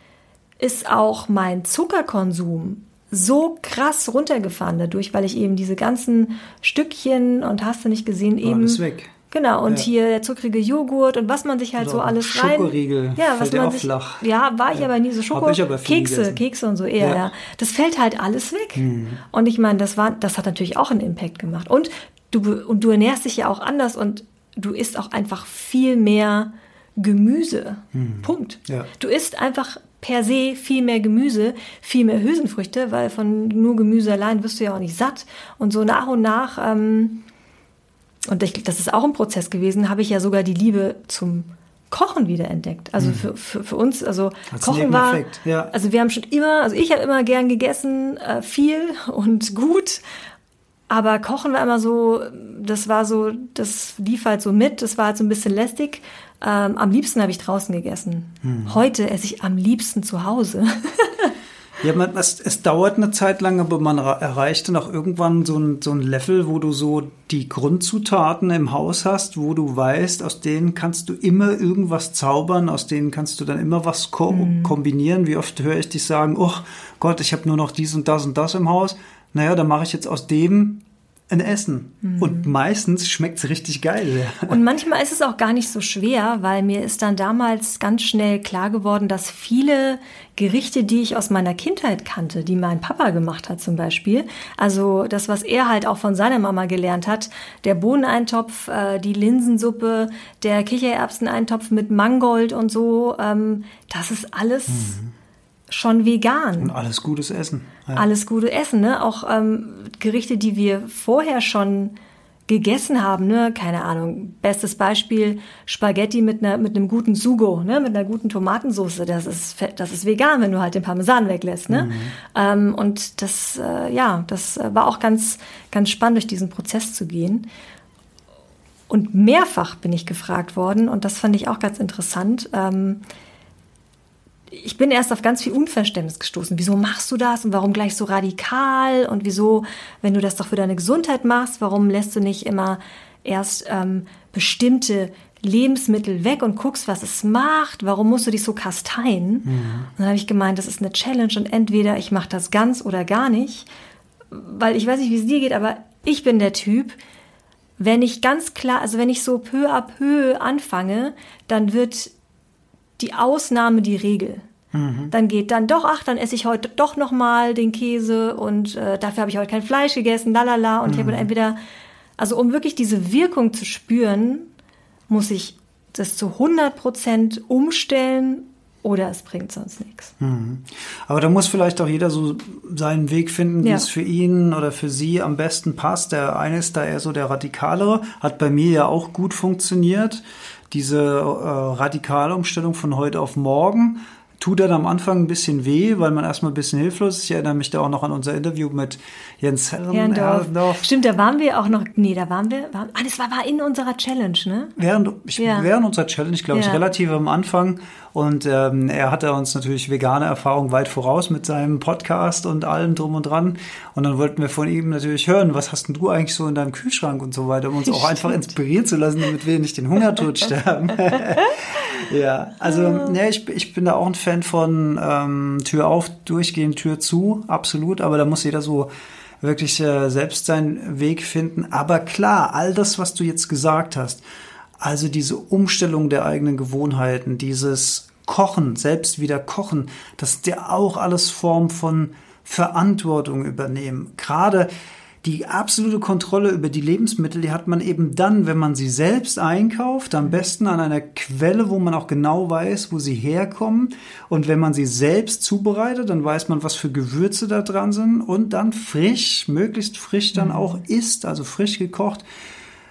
ist auch mein Zuckerkonsum so krass runtergefahren dadurch, weil ich eben diese ganzen Stückchen und hast du nicht gesehen eben Alles weg. Genau, und Ja. hier der zuckrige Joghurt und was man sich halt Oder so alles rein. Schokoriegel, Ja, was man sich. flach. Ja, war ich Ja. aber nie so Schoko. Kekse, gegessen. Kekse und so eher, Ja. Mhm. ja. Das fällt halt alles weg. Und ich meine, das war, das hat natürlich auch einen Impact gemacht. Und du, und du ernährst dich ja auch anders und du isst auch einfach viel mehr Gemüse. Punkt. Mhm. Ja. Du isst einfach per se viel mehr Gemüse, viel mehr Hülsenfrüchte, weil von nur Gemüse allein wirst du ja auch nicht satt. Und so nach und nach, ähm, und ich, das ist auch ein Prozess gewesen, habe ich ja sogar die Liebe zum Kochen wiederentdeckt. Also für, für, für uns, also Als Kochen war, ja. also wir haben schon immer, also ich habe immer gern gegessen, äh, viel und gut. Aber Kochen war immer so, das war so, das lief halt so mit, das war halt so ein bisschen lästig. Ähm, am liebsten habe ich draußen gegessen. Hm. Heute esse ich am liebsten zu Hause. *laughs* Ja, man, es, es dauert eine Zeit lang, aber man erreicht dann auch irgendwann so ein, so ein Level, wo du so die Grundzutaten im Haus hast, wo du weißt, aus denen kannst du immer irgendwas zaubern, aus denen kannst du dann immer was ko kombinieren. Wie oft höre ich dich sagen, oh Gott, ich habe nur noch dies und das und das im Haus. Naja, dann mache ich jetzt aus dem ein Essen. Und meistens schmeckt es richtig geil. Und manchmal ist es auch gar nicht so schwer, weil mir ist dann damals ganz schnell klar geworden, dass viele Gerichte, die ich aus meiner Kindheit kannte, die mein Papa gemacht hat zum Beispiel, also das, was er halt auch von seiner Mama gelernt hat, der Bohneneintopf, äh, die Linsensuppe, der Kichererbseneintopf mit Mangold und so, ähm, das ist alles schon vegan Und alles gutes Essen. Ja. alles gute Essen, ne? Auch ähm, Gerichte, die wir vorher schon gegessen haben, ne? Keine Ahnung. Bestes Beispiel Spaghetti mit einer mit einem guten Sugo, ne? Mit einer guten Tomatensauce. Das ist das ist vegan, wenn du halt den Parmesan weglässt, ne? Ähm, und das äh, ja, das äh, war auch ganz ganz spannend durch diesen Prozess zu gehen. Und mehrfach bin ich gefragt worden und das fand ich auch ganz interessant. Ähm, ich bin erst auf ganz viel Unverständnis gestoßen. Wieso machst du das und warum gleich so radikal und wieso, wenn du das doch für deine Gesundheit machst, warum lässt du nicht immer erst ähm, bestimmte Lebensmittel weg und guckst, was es macht? Warum musst du dich so kasteien? Und dann habe ich gemeint, das ist eine Challenge und entweder ich mache das ganz oder gar nicht, weil ich weiß nicht, wie es dir geht, aber ich bin der Typ, wenn ich ganz klar, also wenn ich so peu à peu anfange, dann wird die Ausnahme die Regel. Dann geht dann doch, ach, dann esse ich heute doch noch mal den Käse und äh, dafür habe ich heute kein Fleisch gegessen, lalala. Und ich habe dann entweder, also um wirklich diese Wirkung zu spüren, muss ich das zu 100 Prozent umstellen oder es bringt sonst nichts. Aber da muss vielleicht auch jeder so seinen Weg finden, wie Ja. es für ihn oder für sie am besten passt. Der eine ist da eher so der radikalere, hat bei mir ja auch gut funktioniert. Diese äh, radikale Umstellung von heute auf morgen tut dann am Anfang ein bisschen weh, weil man erstmal ein bisschen hilflos ist. Ich erinnere mich da auch noch an unser Interview mit Jens Herren, Herrndorf. Herrndorf. Stimmt, da waren wir auch noch, nee, da waren wir, waren, ah, das war, war in unserer Challenge, ne? Während, ich, Ja. während unserer Challenge, glaube ich, Ja. relativ am Anfang. Und ähm, er hatte uns natürlich vegane Erfahrung weit voraus mit seinem Podcast und allem drum und dran. Und dann wollten wir von ihm natürlich hören, was hast denn du eigentlich so in deinem Kühlschrank und so weiter, um uns auch *laughs* einfach inspirieren zu lassen, damit wir nicht den Hungertod *laughs* sterben. *laughs* ja, also ja, ich, ich bin da auch ein Fan von ähm, Tür auf, durchgehen, Tür zu, absolut. Aber da muss jeder so wirklich äh, selbst seinen Weg finden. Aber klar, all das, was du jetzt gesagt hast, also diese Umstellung der eigenen Gewohnheiten, dieses Kochen, selbst wieder kochen, das ist ja auch alles Form von Verantwortung übernehmen. Gerade die absolute Kontrolle über die Lebensmittel, die hat man eben dann, wenn man sie selbst einkauft, am besten an einer Quelle, wo man auch genau weiß, wo sie herkommen. Und wenn man sie selbst zubereitet, dann weiß man, was für Gewürze da dran sind und dann frisch, möglichst frisch dann auch isst, also frisch gekocht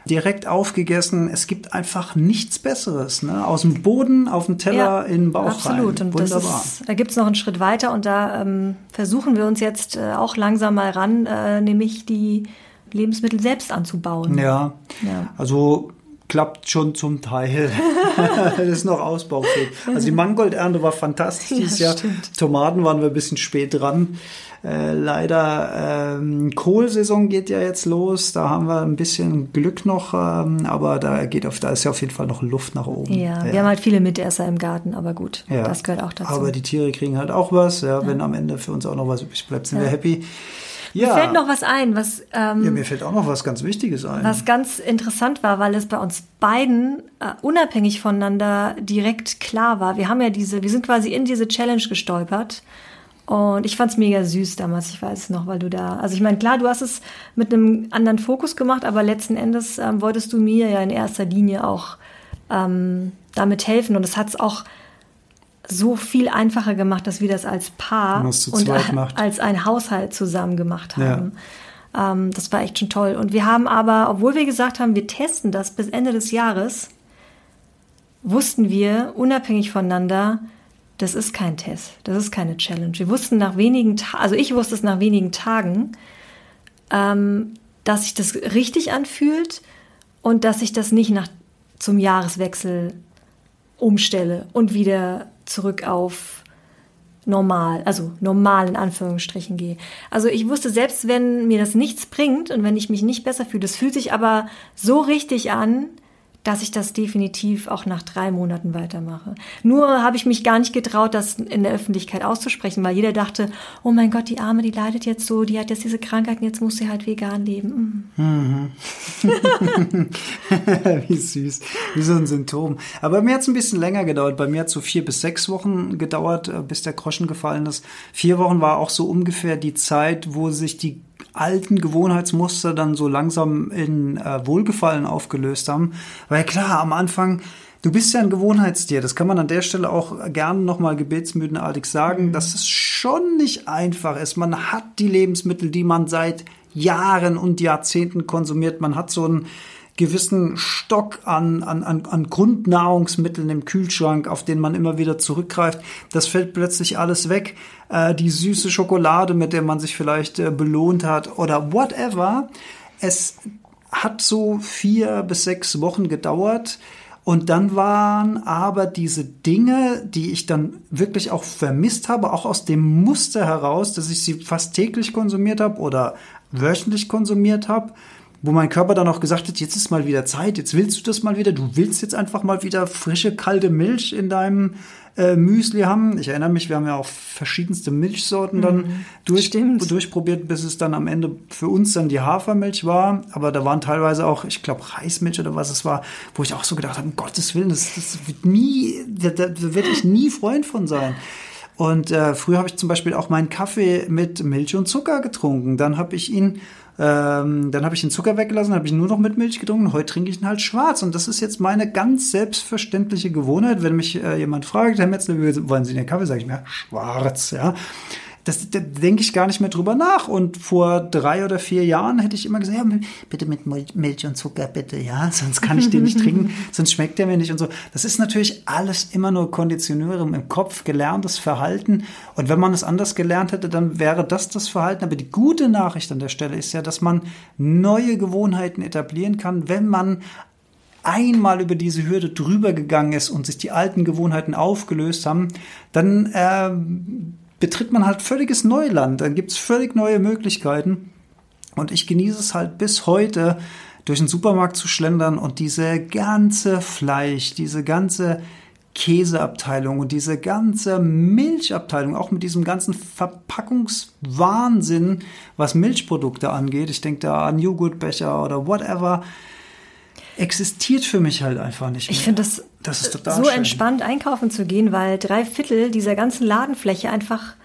direkt aufgegessen. Es gibt einfach nichts Besseres. Ne? Aus dem Boden auf den Teller ja, in den Bauch absolut. rein. Und Wunderbar. Ist, da gibt es noch einen Schritt weiter und da ähm, versuchen wir uns jetzt äh, auch langsam mal ran, äh, nämlich die Lebensmittel selbst anzubauen. Ja, ja. also klappt schon zum Teil. *laughs* *laughs* das ist noch ausbaufähig. Also die Mangoldernte war fantastisch dieses ja, Jahr. Tomaten waren wir ein bisschen spät dran. Äh, leider ähm, Kohlsaison geht ja jetzt los. Da haben wir ein bisschen Glück noch, ähm, aber da geht auf, da ist ja auf jeden Fall noch Luft nach oben. Ja, ja. wir haben halt viele Mitesser im Garten, aber gut, ja. das gehört auch dazu. Aber die Tiere kriegen halt auch was. Ja, wenn am Ende für uns auch noch was übrig bleibt, sind wir happy. Ja. Mir fällt noch was ein, was. Ähm, ja, mir fällt auch noch was ganz Wichtiges ein. Was ganz interessant war, weil es bei uns beiden äh, unabhängig voneinander direkt klar war. Wir haben ja diese, wir sind quasi in diese Challenge gestolpert. Und ich fand es mega süß damals, ich weiß noch, weil du da, also ich meine, klar, du hast es mit einem anderen Fokus gemacht, aber letzten Endes ähm, wolltest du mir ja in erster Linie auch ähm, damit helfen. Und es hat es auch so viel einfacher gemacht, dass wir das als Paar und als ein Haushalt zusammen gemacht haben. Ja. Ähm, das war echt schon toll. Und wir haben aber, obwohl wir gesagt haben, wir testen das bis Ende des Jahres, wussten wir unabhängig voneinander, das ist kein Test, das ist keine Challenge. Wir wussten nach wenigen Tagen, also ich wusste es nach wenigen Tagen, ähm, dass sich das richtig anfühlt und dass ich das nicht nach zum Jahreswechsel umstelle und wieder zurück auf normal, also normal in Anführungsstrichen gehe. Also ich wusste, selbst wenn mir das nichts bringt und wenn ich mich nicht besser fühle, das fühlt sich aber so richtig an, dass ich das definitiv auch nach drei Monaten weitermache. Nur habe ich mich gar nicht getraut, das in der Öffentlichkeit auszusprechen, weil jeder dachte, oh mein Gott, die Arme, die leidet jetzt so, die hat jetzt diese Krankheit und jetzt muss sie halt vegan leben. Mhm. *laughs* Wie süß, wie so ein Symptom. Aber mir hat es ein bisschen länger gedauert. Bei mir hat es so vier bis sechs Wochen gedauert, äh, bis der Groschen gefallen ist. Vier Wochen war auch so ungefähr die Zeit, wo sich die alten Gewohnheitsmuster dann so langsam in äh, Wohlgefallen aufgelöst haben. Weil klar, am Anfang, du bist ja ein Gewohnheitstier. Das kann man an der Stelle auch gerne nochmal gebetsmüdenartig sagen, mhm. dass es schon nicht einfach ist. Man hat die Lebensmittel, die man seit Jahren und Jahrzehnten konsumiert. Man hat so ein gewissen Stock an, an, an, an Grundnahrungsmitteln im Kühlschrank, auf den man immer wieder zurückgreift. Das fällt plötzlich alles weg. Äh, die süße Schokolade, mit der man sich vielleicht äh, belohnt hat oder whatever. Es hat so vier bis sechs Wochen gedauert. Und dann waren aber diese Dinge, die ich dann wirklich auch vermisst habe, auch aus dem Muster heraus, dass ich sie fast täglich konsumiert habe oder wöchentlich konsumiert habe, wo mein Körper dann auch gesagt hat, jetzt ist mal wieder Zeit, jetzt willst du das mal wieder, du willst jetzt einfach mal wieder frische, kalte Milch in deinem äh, Müsli haben. Ich erinnere mich, wir haben ja auch verschiedenste Milchsorten dann mhm, durch, durchprobiert, bis es dann am Ende für uns dann die Hafermilch war. Aber da waren teilweise auch, ich glaube, Reismilch oder was es war, wo ich auch so gedacht habe, um Gottes Willen, das, das wird nie, da, da werde ich nie Freund von sein. Und äh, früher habe ich zum Beispiel auch meinen Kaffee mit Milch und Zucker getrunken. Dann habe ich ihn ähm, dann habe ich den Zucker weggelassen, habe ich nur noch mit Milch getrunken. Heute trinke ich ihn halt schwarz. Und das ist jetzt meine ganz selbstverständliche Gewohnheit. Wenn mich äh, jemand fragt, Herr Metzler, wie wollen Sie den Kaffee? Sage ich mir, schwarz, ja. Das, da denke ich gar nicht mehr drüber nach. Und vor drei oder vier Jahren hätte ich immer gesagt, ja, bitte mit Milch und Zucker, bitte, ja, *laughs* sonst kann ich den nicht trinken, *laughs* sonst schmeckt der mir nicht und so. Das ist natürlich alles immer nur Konditionierung im Kopf, gelerntes Verhalten. Und wenn man es anders gelernt hätte, dann wäre das das Verhalten. Aber die gute Nachricht an der Stelle ist ja, dass man neue Gewohnheiten etablieren kann, wenn man einmal über diese Hürde drüber gegangen ist und sich die alten Gewohnheiten aufgelöst haben, dann äh, betritt man halt völliges Neuland. Dann gibt's völlig neue Möglichkeiten. Und ich genieße es halt bis heute, durch den Supermarkt zu schlendern und diese ganze Fleisch, diese ganze Käseabteilung und diese ganze Milchabteilung, auch mit diesem ganzen Verpackungswahnsinn, was Milchprodukte angeht. Ich denke da an Joghurtbecher oder whatever existiert für mich halt einfach nicht mehr. Ich finde das, das ist total so schön. entspannt einkaufen zu gehen, weil drei Viertel dieser ganzen Ladenfläche einfach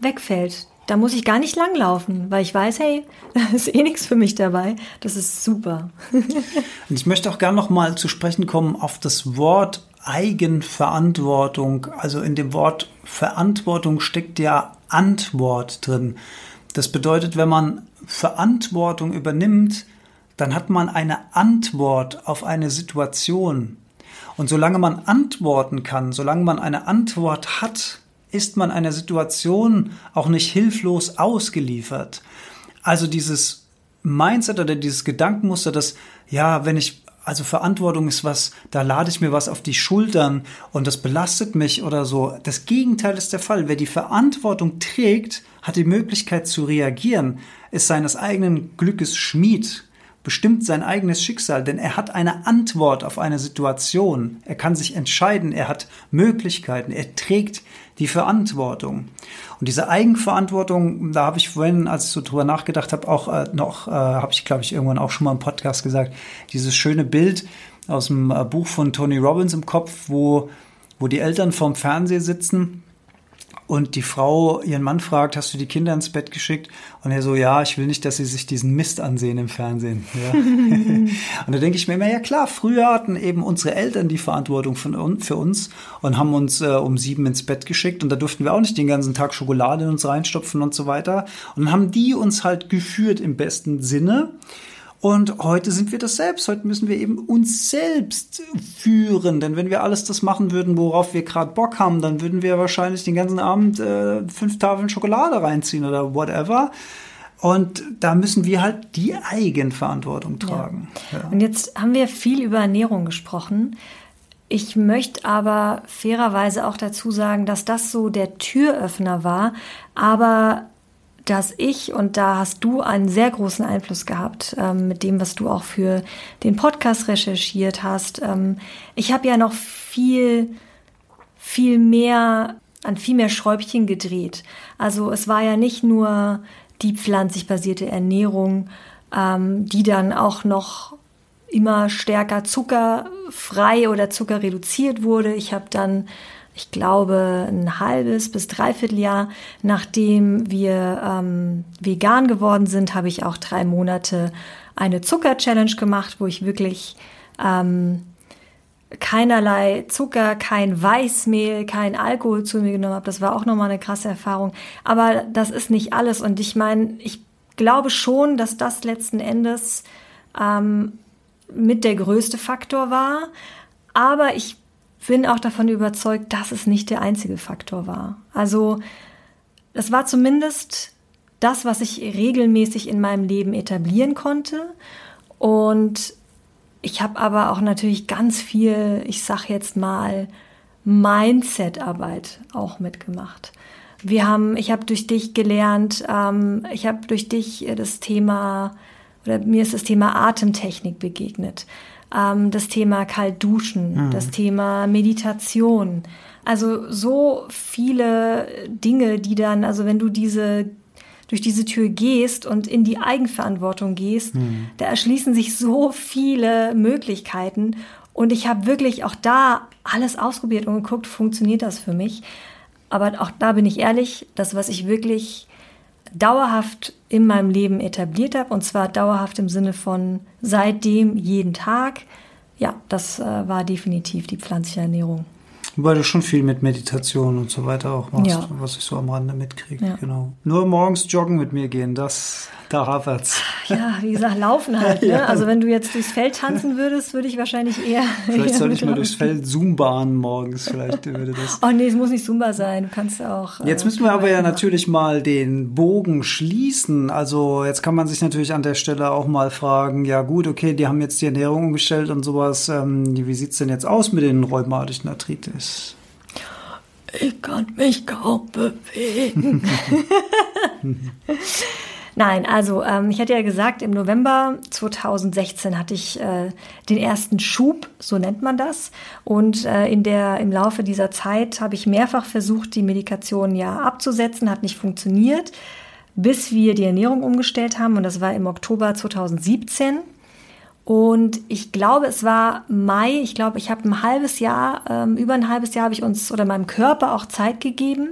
wegfällt. da muss ich gar nicht langlaufen, weil ich weiß, hey, *laughs* da ist eh nichts für mich dabei. Das ist super. *laughs* Und ich möchte auch gerne noch mal zu sprechen kommen auf das Wort Eigenverantwortung. Also in dem Wort Verantwortung steckt ja Antwort drin. Das bedeutet, wenn man Verantwortung übernimmt, dann hat man eine Antwort auf eine Situation. Und solange man antworten kann, solange man eine Antwort hat, ist man einer Situation auch nicht hilflos ausgeliefert. Also dieses Mindset oder dieses Gedankenmuster, dass, ja, wenn ich, also Verantwortung ist was, da lade ich mir was auf die Schultern und das belastet mich oder so. Das Gegenteil ist der Fall. Wer die Verantwortung trägt, hat die Möglichkeit zu reagieren, ist seines eigenen Glückes Schmied bestimmt sein eigenes Schicksal, denn er hat eine Antwort auf eine Situation. Er kann sich entscheiden, er hat Möglichkeiten, er trägt die Verantwortung. Und diese Eigenverantwortung, da habe ich vorhin, als ich so drüber nachgedacht habe, auch äh, noch, äh, habe ich, glaube ich, irgendwann auch schon mal im Podcast gesagt, dieses schöne Bild aus dem äh, Buch von Tony Robbins im Kopf, wo, wo die Eltern vorm Fernseher sitzen und die Frau ihren Mann fragt, hast du die Kinder ins Bett geschickt? Und er so, ja, ich will nicht, dass sie sich diesen Mist ansehen im Fernsehen. Ja. *laughs* und da denke ich mir immer, ja klar, früher hatten eben unsere Eltern die Verantwortung von, für uns und haben uns äh, um sieben ins Bett geschickt und da durften wir auch nicht den ganzen Tag Schokolade in uns reinstopfen und so weiter. Und dann haben die uns halt geführt im besten Sinne. Und heute sind wir das selbst. Heute müssen wir eben uns selbst führen. Denn wenn wir alles das machen würden, worauf wir gerade Bock haben, dann würden wir wahrscheinlich den ganzen Abend äh, fünf Tafeln Schokolade reinziehen oder whatever. Und da müssen wir halt die Eigenverantwortung tragen. Ja. Ja. Und jetzt haben wir viel über Ernährung gesprochen. Ich möchte aber fairerweise auch dazu sagen, dass das so der Türöffner war, aber dass ich, und da hast du einen sehr großen Einfluss gehabt ähm, mit dem, was du auch für den Podcast recherchiert hast. Ähm, ich habe ja noch viel, viel mehr, an viel mehr Schräubchen gedreht. Also es war ja nicht nur die pflanzlich basierte Ernährung, ähm, die dann auch noch immer stärker zuckerfrei oder zuckerreduziert wurde. Ich habe dann ich glaube, ein halbes bis dreiviertel Jahr, nachdem wir ähm, vegan geworden sind, habe ich auch drei Monate eine Zucker-Challenge gemacht, wo ich wirklich ähm, keinerlei Zucker, kein Weißmehl, kein Alkohol zu mir genommen habe. Das war auch nochmal eine krasse Erfahrung. Aber das ist nicht alles. Und ich meine, ich glaube schon, dass das letzten Endes ähm, mit der größte Faktor war. Aber ich bin auch davon überzeugt, dass es nicht der einzige Faktor war. Also es war zumindest das, was ich regelmäßig in meinem Leben etablieren konnte. Und ich habe aber auch natürlich ganz viel, ich sag jetzt mal, Mindset-Arbeit auch mitgemacht. Wir haben, ich habe durch dich gelernt, ähm, ich habe durch dich das Thema oder mir ist das Thema Atemtechnik begegnet ähm, das Thema Kaltduschen, mhm. das Thema Meditation. Also so viele Dinge, die dann, also wenn du diese durch diese Tür gehst und in die Eigenverantwortung gehst, mhm. da erschließen sich so viele Möglichkeiten. Und ich habe wirklich auch da alles ausprobiert und geguckt, funktioniert das für mich. Aber auch da bin ich ehrlich, das, was ich wirklich dauerhaft in meinem Leben etabliert habe, und zwar dauerhaft im Sinne von seitdem jeden Tag, ja, das äh, war definitiv die pflanzliche Ernährung. Weil du schon viel mit Meditation und so weiter auch machst, ja. was ich so am Rande mitkriege. Ja. Genau. Nur morgens joggen mit mir gehen, das, da hapert's. Ja, wie gesagt, laufen halt. Ne? *laughs* Ja. Also wenn du jetzt durchs Feld tanzen würdest, würde ich wahrscheinlich eher. Vielleicht eher soll ich mal durchs Feld Zumbahn morgens, vielleicht würde das. Oh nee, es muss nicht Zumba sein. Du kannst auch. Jetzt müssen wir aber ja natürlich mal den Bogen schließen. Also jetzt kann man sich natürlich an der Stelle auch mal fragen, ja gut, okay, die haben jetzt die Ernährung umgestellt und sowas. Ähm, wie sieht's denn jetzt aus mit den rheumatischen Arthritis? Ich kann mich kaum bewegen. *laughs* *laughs* Nein, also ähm, ich hatte ja gesagt, im November 2016 hatte ich äh, den ersten Schub, so nennt man das. Und äh, in der, im Laufe dieser Zeit habe ich mehrfach versucht, die Medikation ja abzusetzen, hat nicht funktioniert, bis wir die Ernährung umgestellt haben. Und das war im Oktober 2017. Und ich glaube, es war Mai. Ich glaube, ich habe ein halbes Jahr, ähm, über ein halbes Jahr habe ich uns oder meinem Körper auch Zeit gegeben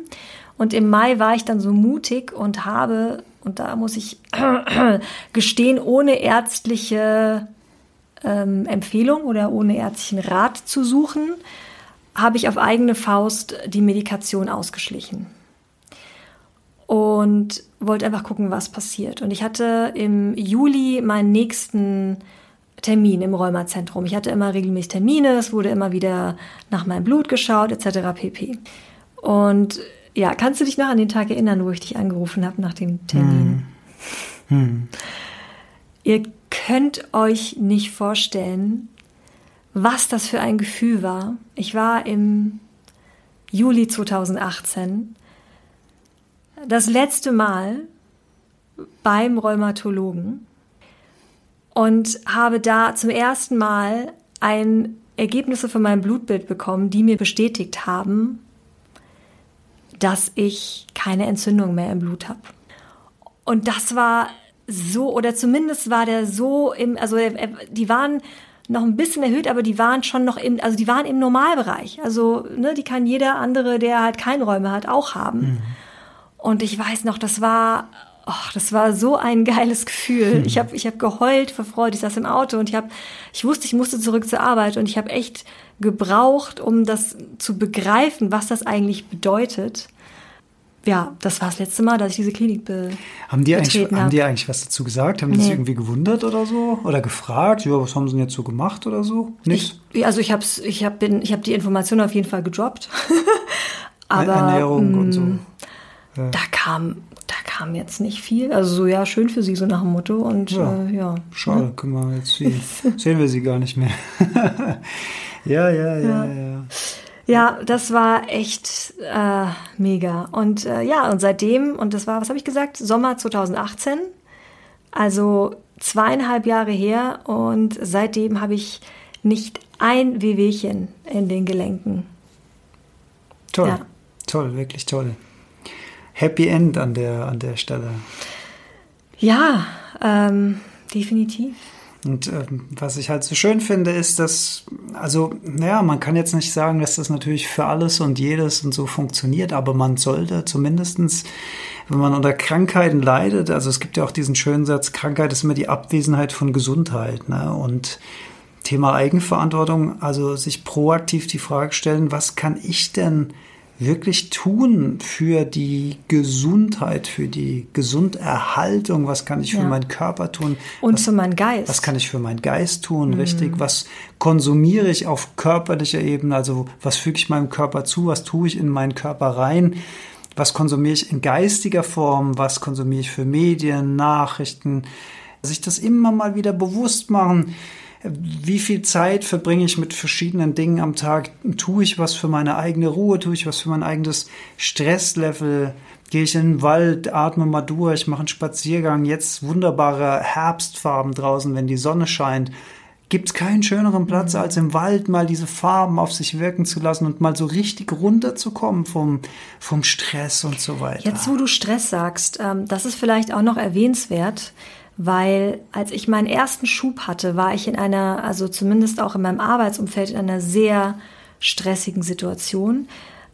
Und im Mai war ich dann so mutig und habe, und da muss ich *clears throat* gestehen, ohne ärztliche ähm, Empfehlung oder ohne ärztlichen Rat zu suchen, habe ich auf eigene Faust die Medikation ausgeschlichen. Und wollte einfach gucken, was passiert. Und ich hatte im Juli meinen nächsten Termin im Rheumazentrum. Ich hatte immer regelmäßig Termine, es wurde immer wieder nach meinem Blut geschaut, etc. pp. Und ja, kannst du dich noch an den Tag erinnern, wo ich dich angerufen habe nach dem Termin? Hm. Hm. Ihr könnt euch nicht vorstellen, was das für ein Gefühl war. Ich war im Juli 2018 das letzte Mal beim Rheumatologen und habe da zum ersten Mal ein Ergebnisse von meinem Blutbild bekommen, die mir bestätigt haben, dass ich keine Entzündung mehr im Blut habe. Und das war so, oder zumindest war der so im, also die waren noch ein bisschen erhöht, aber die waren schon noch im, also die waren im Normalbereich. Also, ne, die kann jeder andere, der halt keine Räume hat, auch haben. Mhm. Und ich weiß noch, das war, oh, das war so ein geiles Gefühl. *laughs* Ich habe ich hab geheult vor Freude. Ich saß im Auto und ich habe, ich wusste, ich musste zurück zur Arbeit und ich habe echt gebraucht, um das zu begreifen, was das eigentlich bedeutet ja, das war das letzte Mal, dass ich diese Klinik be haben die eigentlich, Haben die eigentlich was dazu gesagt? Haben die sich irgendwie gewundert oder so? Oder gefragt, ja, was haben sie denn jetzt so gemacht oder so? Nicht? Ich, also ich habe ich hab, ich hab die Information auf jeden Fall gedroppt. *laughs* Aber Ernährung und so. Mm. Da kam kam jetzt nicht viel. Also so, ja, schön für sie, so nach dem Motto. Und ja, äh, ja. Schade, ne? guck mal, jetzt *laughs* sehen, sehen wir sie gar nicht mehr. *laughs* ja, ja, ja, ja. ja. Ja, das war echt äh, mega. Und äh, ja, und seitdem, und das war, was habe ich gesagt, Sommer 2018, also zweieinhalb Jahre her, und seitdem habe ich nicht ein Wehwehchen in den Gelenken. Toll, ja. toll, wirklich toll. Happy End an der, an der Stelle. Ja, ähm, definitiv. Und äh, was ich halt so schön finde, ist, dass, also, naja, man kann jetzt nicht sagen, dass das natürlich für alles und jedes und so funktioniert, aber man sollte zumindestens, wenn man unter Krankheiten leidet, also es gibt ja auch diesen schönen Satz, Krankheit ist immer die Abwesenheit von Gesundheit. Ne? Und Thema Eigenverantwortung, also sich proaktiv die Frage stellen, was kann ich denn wirklich tun für die Gesundheit, für die Gesunderhaltung? Was kann ich ja. für meinen Körper tun? Und was, für meinen Geist. Was kann ich für meinen Geist tun, mhm. richtig? Was konsumiere ich auf körperlicher Ebene? Also was füge ich meinem Körper zu? Was tue ich in meinen Körper rein? Was konsumiere ich in geistiger Form? Was konsumiere ich für Medien, Nachrichten? Sich das immer mal wieder bewusst machen wie viel Zeit verbringe ich mit verschiedenen Dingen am Tag? Tue ich was für meine eigene Ruhe? Tue ich was für mein eigenes Stresslevel? Gehe ich in den Wald, atme mal durch, mache einen Spaziergang. Jetzt wunderbare Herbstfarben draußen, wenn die Sonne scheint. Gibt es keinen schöneren Platz, mhm. als im Wald mal diese Farben auf sich wirken zu lassen und mal so richtig runterzukommen vom, vom Stress und so weiter. Jetzt, wo du Stress sagst, ähm, das ist vielleicht auch noch erwähnenswert weil als ich meinen ersten Schub hatte, war ich in einer, also zumindest auch in meinem Arbeitsumfeld, in einer sehr stressigen Situation.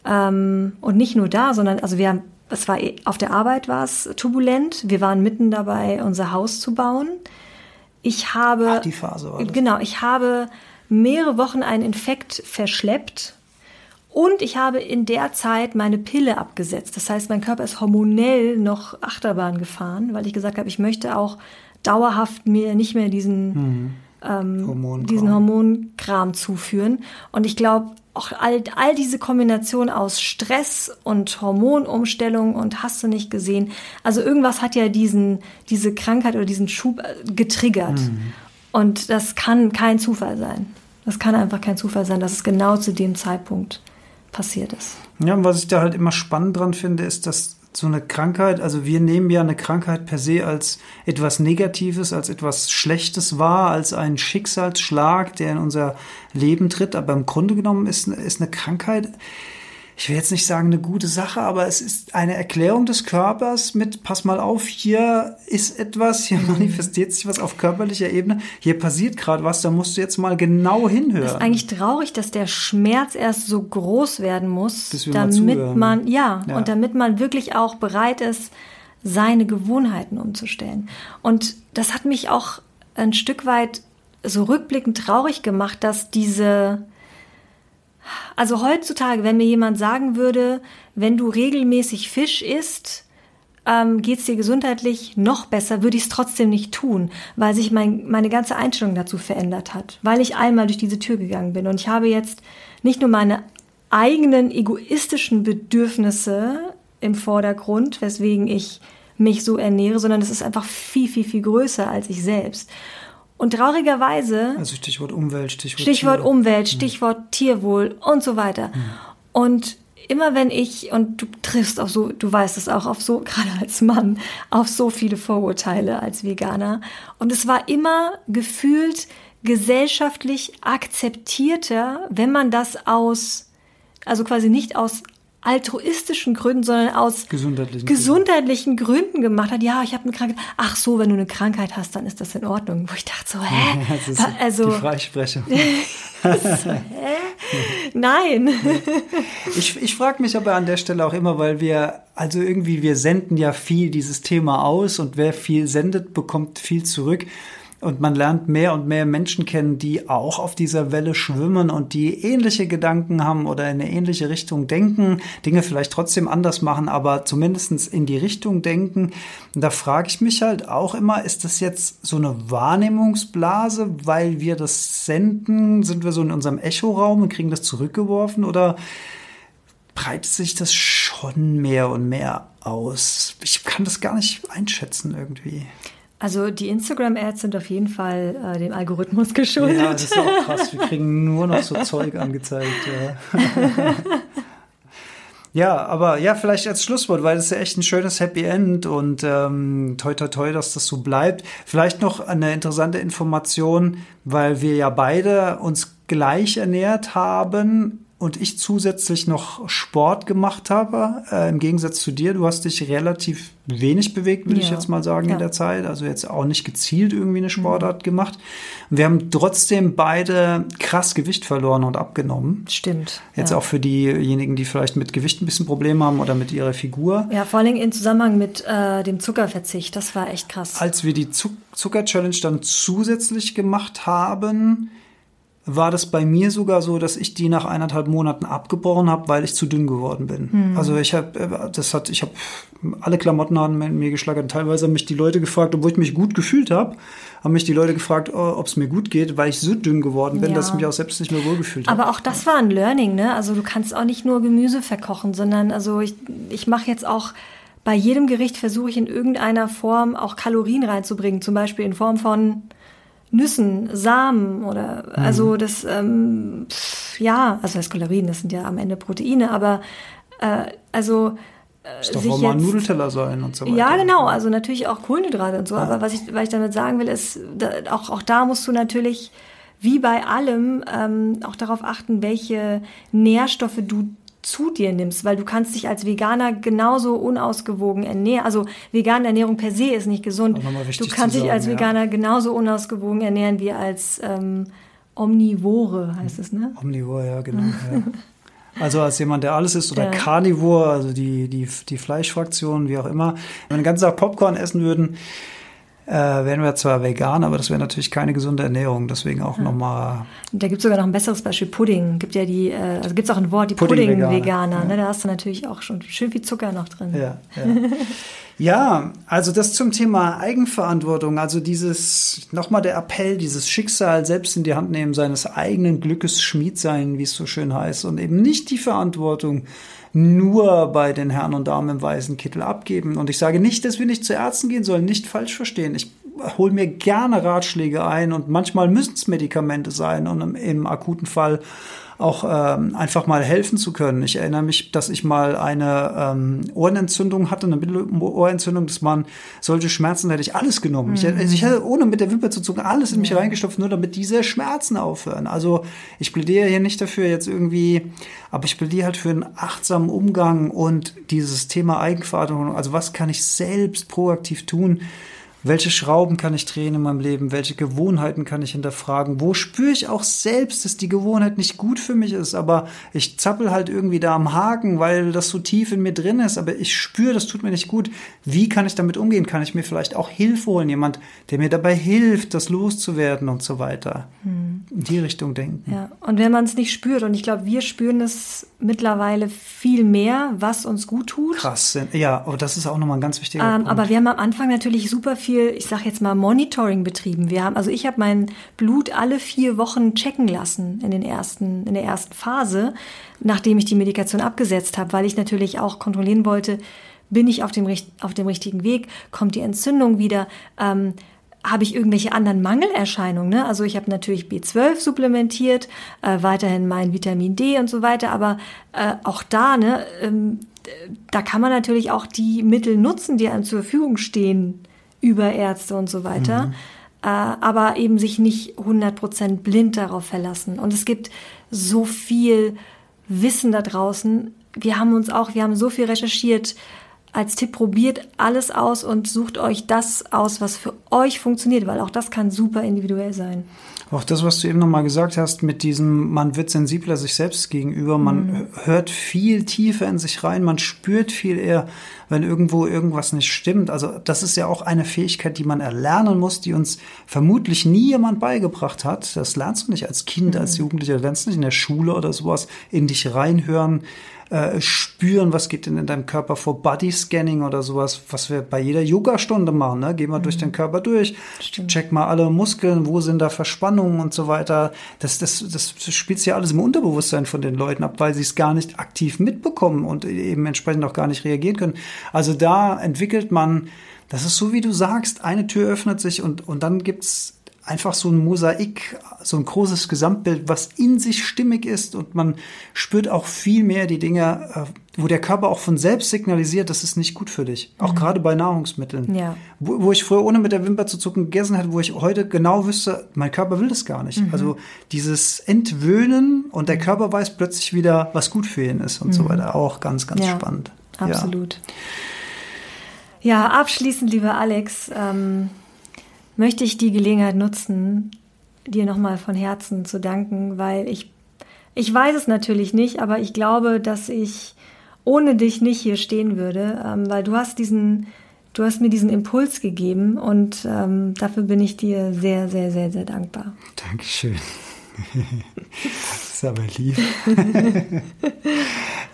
Ähm, und nicht nur da, sondern also wir haben, es war auf der Arbeit war es turbulent. Wir waren mitten dabei, unser Haus zu bauen. Ich habe Ach, die Phase war das. genau, ich habe mehrere Wochen einen Infekt verschleppt und ich habe in der Zeit meine Pille abgesetzt. Das heißt, mein Körper ist hormonell noch Achterbahn gefahren, weil ich gesagt habe, ich möchte auch dauerhaft mir nicht mehr diesen, mhm. ähm, Hormonkram. diesen Hormonkram zuführen. Und ich glaube, auch all, all diese Kombination aus Stress und Hormonumstellung und hast du nicht gesehen. Also irgendwas hat ja diesen, diese Krankheit oder diesen Schub äh, getriggert. Mhm. Und das kann kein Zufall sein. Das kann einfach kein Zufall sein, dass es genau zu dem Zeitpunkt passiert ist. Ja, und was ich da halt immer spannend dran finde, ist, dass so eine Krankheit, also wir nehmen ja eine Krankheit per se als etwas Negatives, als etwas Schlechtes wahr, als einen Schicksalsschlag, der in unser Leben tritt. Aber im Grunde genommen ist, ist eine Krankheit, ich will jetzt nicht sagen eine gute Sache, aber es ist eine Erklärung des Körpers mit, pass mal auf, hier ist etwas, hier Mhm. manifestiert sich was auf körperlicher Ebene, hier passiert gerade was, da musst du jetzt mal genau hinhören. Das ist eigentlich traurig, dass der Schmerz erst so groß werden muss, damit man, ja, Ja. und damit man wirklich auch bereit ist, seine Gewohnheiten umzustellen. Und das hat mich auch ein Stück weit so rückblickend traurig gemacht, dass diese, also heutzutage, wenn mir jemand sagen würde, wenn du regelmäßig Fisch isst, ähm, geht es dir gesundheitlich noch besser, würde ich es trotzdem nicht tun, weil sich mein, meine ganze Einstellung dazu verändert hat, weil ich einmal durch diese Tür gegangen bin. Und ich habe jetzt nicht nur meine eigenen egoistischen Bedürfnisse im Vordergrund, weswegen ich mich so ernähre, sondern es ist einfach viel, viel, viel größer als ich selbst. Und traurigerweise also Stichwort Umwelt, Stichwort, Stichwort Tiere. Umwelt, Stichwort Tierwohl und so weiter. Und immer wenn ich, und du triffst auch so, du weißt es auch, auf so, *laughs* gerade als Mann, auf so viele Vorurteile als Veganer. Und es war immer gefühlt gesellschaftlich akzeptierter, wenn man das aus, also quasi nicht aus altruistischen Gründen, sondern aus Gesundheitlichen gesundheitlichen Gründen gemacht hat. Ja, ich habe eine Krankheit. Ach so, wenn du eine Krankheit hast, dann ist das in Ordnung. Wo ich dachte so, hä? *laughs* Das ist also die Freisprechung. *laughs* nein. *laughs* Ich, ich frage mich aber an der Stelle auch immer, weil wir, also irgendwie, wir senden ja viel dieses Thema aus und wer viel sendet, bekommt viel zurück. Und man lernt mehr und mehr Menschen kennen, die auch auf dieser Welle schwimmen und die ähnliche Gedanken haben oder in eine ähnliche Richtung denken, Dinge vielleicht trotzdem anders machen, aber zumindestens in die Richtung denken. Und da frage ich mich halt auch immer, ist das jetzt so eine Wahrnehmungsblase, weil wir das senden? Sind wir so in unserem Echoraum und kriegen das zurückgeworfen oder breitet sich das schon mehr und mehr aus? Ich kann das gar nicht einschätzen irgendwie. Also die Instagram-Ads sind auf jeden Fall äh, dem Algorithmus *laughs* geschuldet. Ja, das ist auch krass. Wir kriegen nur noch so Zeug angezeigt. Ja. *laughs* ja, aber ja, vielleicht als Schlusswort, weil das ist ja echt ein schönes Happy End und ähm, toi toi toi, dass das so bleibt. Vielleicht noch eine interessante Information, weil wir ja beide uns gleich ernährt haben und ich zusätzlich noch Sport gemacht habe, äh, im Gegensatz zu dir. Du hast dich relativ wenig bewegt, würde ich Ja. jetzt mal sagen, Ja. in der Zeit. Also jetzt auch nicht gezielt irgendwie eine Sportart gemacht. Und wir haben trotzdem beide krass Gewicht verloren und abgenommen. Stimmt. Jetzt ja. auch für diejenigen, die vielleicht mit Gewicht ein bisschen Probleme haben oder mit ihrer Figur. Ja, vor allen Dingen im Zusammenhang mit äh, dem Zuckerverzicht. Das war echt krass. Als wir die Zuck Zucker-Challenge dann zusätzlich gemacht haben, war das bei mir sogar so, dass ich die nach eineinhalb Monaten abgebrochen habe, weil ich zu dünn geworden bin. Also ich habe, das hat, ich habe alle Klamotten haben mir- mir geschlagert. Teilweise haben mich die Leute gefragt, obwohl ich mich gut gefühlt habe, haben mich die Leute gefragt, oh, ob es mir gut geht, weil ich so dünn geworden bin, Ja. dass ich mich auch selbst nicht mehr wohlgefühlt habe. Aber auch das war ein Learning, ne? Also du kannst auch nicht nur Gemüse verkochen, sondern also ich, ich mache jetzt auch bei jedem Gericht versuche ich in irgendeiner Form auch Kalorien reinzubringen, zum Beispiel in Form von Nüssen, Samen oder Mhm. also das ähm, pff, ja, also das Kalorien, das sind ja am Ende Proteine, aber äh, also äh, darf sich auch mal ein Nudelteller sein und so weiter. ja, genau. Also natürlich auch Kohlenhydrate und so. Aber was ich, was ich damit sagen will, ist, da, auch, auch da musst du natürlich, wie bei allem, ähm, auch darauf achten, welche Nährstoffe du zu dir nimmst, weil du kannst dich als Veganer genauso unausgewogen ernähren. Also vegane Ernährung per se ist nicht gesund. Du kannst zu dich als sagen, ja. Veganer genauso unausgewogen ernähren wie als ähm, Omnivore, heißt es, ne? Omnivore, ja, genau. *laughs* Ja. Also als jemand, der alles isst, oder Ja. Carnivore, also die, die, die Fleischfraktion, wie auch immer. Wenn wir den ganzen Tag Popcorn essen würden, äh, wären wir zwar vegan, aber das wäre natürlich keine gesunde Ernährung. Deswegen auch nochmal Und Da gibt es sogar noch ein besseres Beispiel, Pudding. Gibt ja die, äh, also gibt es auch ein Wort, die Pudding-Veganer, Pudding-Veganer. ne? Da hast du natürlich auch schon schön viel Zucker noch drin. Ja, ja. *laughs* ja, also das zum Thema Eigenverantwortung, also dieses, nochmal der Appell, dieses Schicksal selbst in die Hand nehmen, seines eigenen Glückes Schmied sein, wie es so schön heißt, und eben nicht die Verantwortung nur bei den Herren und Damen im weißen Kittel abgeben. Und ich sage nicht, dass wir nicht zu Ärzten gehen sollen, nicht falsch verstehen. Ich hole mir gerne Ratschläge ein und manchmal müssen es Medikamente sein und im, im akuten Fall auch ähm, einfach mal helfen zu können. Ich erinnere mich, dass ich mal eine ähm, Ohrenentzündung hatte, eine Mittelohrentzündung, dass man solche Schmerzen hätte ich alles genommen. Mhm. Ich, also ich hätte ohne mit der Wimper zu zucken alles in mich ja. reingestopft, nur damit diese Schmerzen aufhören. Also ich plädiere hier nicht dafür jetzt irgendwie, aber ich plädiere halt für einen achtsamen Umgang und dieses Thema Eigenverantwortung. Also was kann ich selbst proaktiv tun? Welche Schrauben kann ich drehen in meinem Leben? Welche Gewohnheiten kann ich hinterfragen? Wo spüre ich auch selbst, dass die Gewohnheit nicht gut für mich ist, aber ich zappel halt irgendwie da am Haken, weil das so tief in mir drin ist, aber ich spüre, das tut mir nicht gut. Wie kann ich damit umgehen? Kann ich mir vielleicht auch Hilfe holen? Jemand, der mir dabei hilft, das loszuwerden und so weiter. Hm. In die Richtung denken. Ja, und wenn man es nicht spürt, und ich glaube, wir spüren es mittlerweile viel mehr, was uns gut tut. Krass, ja, aber das ist auch nochmal ein ganz wichtiger ähm, Punkt. Aber wir haben am Anfang natürlich super viel viel, ich sage jetzt mal, Monitoring betrieben. Wir haben, also ich habe mein Blut alle vier Wochen checken lassen in den ersten, in der ersten Phase, nachdem ich die Medikation abgesetzt habe, weil ich natürlich auch kontrollieren wollte, bin ich auf dem, auf dem richtigen Weg, kommt die Entzündung wieder, ähm, habe ich irgendwelche anderen Mangelerscheinungen. Ne? Also ich habe natürlich B12 supplementiert, äh, weiterhin mein Vitamin D und so weiter, aber äh, auch da, ne, ähm, da kann man natürlich auch die Mittel nutzen, die einem zur Verfügung stehen, über Ärzte und so weiter. Mhm. Äh, aber eben sich nicht 100% blind darauf verlassen. Und es gibt so viel Wissen da draußen. Wir haben uns auch, wir haben so viel recherchiert. Als Tipp probiert alles aus und sucht euch das aus, was für euch funktioniert, weil auch das kann super individuell sein. Auch das, was du eben nochmal gesagt hast, mit diesem, man wird sensibler sich selbst gegenüber, man mhm. hört viel tiefer in sich rein, man spürt viel eher, wenn irgendwo irgendwas nicht stimmt. Also das ist ja auch eine Fähigkeit, die man erlernen muss, die uns vermutlich nie jemand beigebracht hat. Das lernst du nicht als Kind, mhm. als Jugendlicher, lernst du nicht in der Schule oder sowas, in dich reinhören äh, spüren, was geht denn in deinem Körper vor Body Scanning oder sowas, was wir bei jeder Yoga-Stunde machen. Ne? Geh mal mhm. durch den Körper durch, Stimmt. check mal alle Muskeln, wo sind da Verspannungen und so weiter. Das, das, das spielt ja alles im Unterbewusstsein von den Leuten ab, weil sie es gar nicht aktiv mitbekommen und eben entsprechend auch gar nicht reagieren können. Also da entwickelt man, das ist so wie du sagst, eine Tür öffnet sich und, und dann gibt's einfach so ein Mosaik, so ein großes Gesamtbild, was in sich stimmig ist und man spürt auch viel mehr die Dinge, äh, wo der Körper auch von selbst signalisiert, das ist nicht gut für dich. Auch mhm. gerade bei Nahrungsmitteln. Ja. Wo, wo, ich früher ohne mit der Wimper zu zucken gegessen hätte, wo ich heute genau wüsste, mein Körper will das gar nicht. Mhm. Also dieses Entwöhnen und der Körper weiß plötzlich wieder, was gut für ihn ist und mhm. so weiter. Auch ganz, ganz ja, spannend. Absolut. Ja. ja, abschließend, lieber Alex, ähm möchte ich die Gelegenheit nutzen, dir nochmal von Herzen zu danken, weil ich, ich weiß es natürlich nicht, aber ich glaube, dass ich ohne dich nicht hier stehen würde, ähm, weil du hast diesen, du hast mir diesen Impuls gegeben und ähm, dafür bin ich dir sehr, sehr, sehr, sehr dankbar. Dankeschön. *laughs* Das ist aber lieb. *laughs*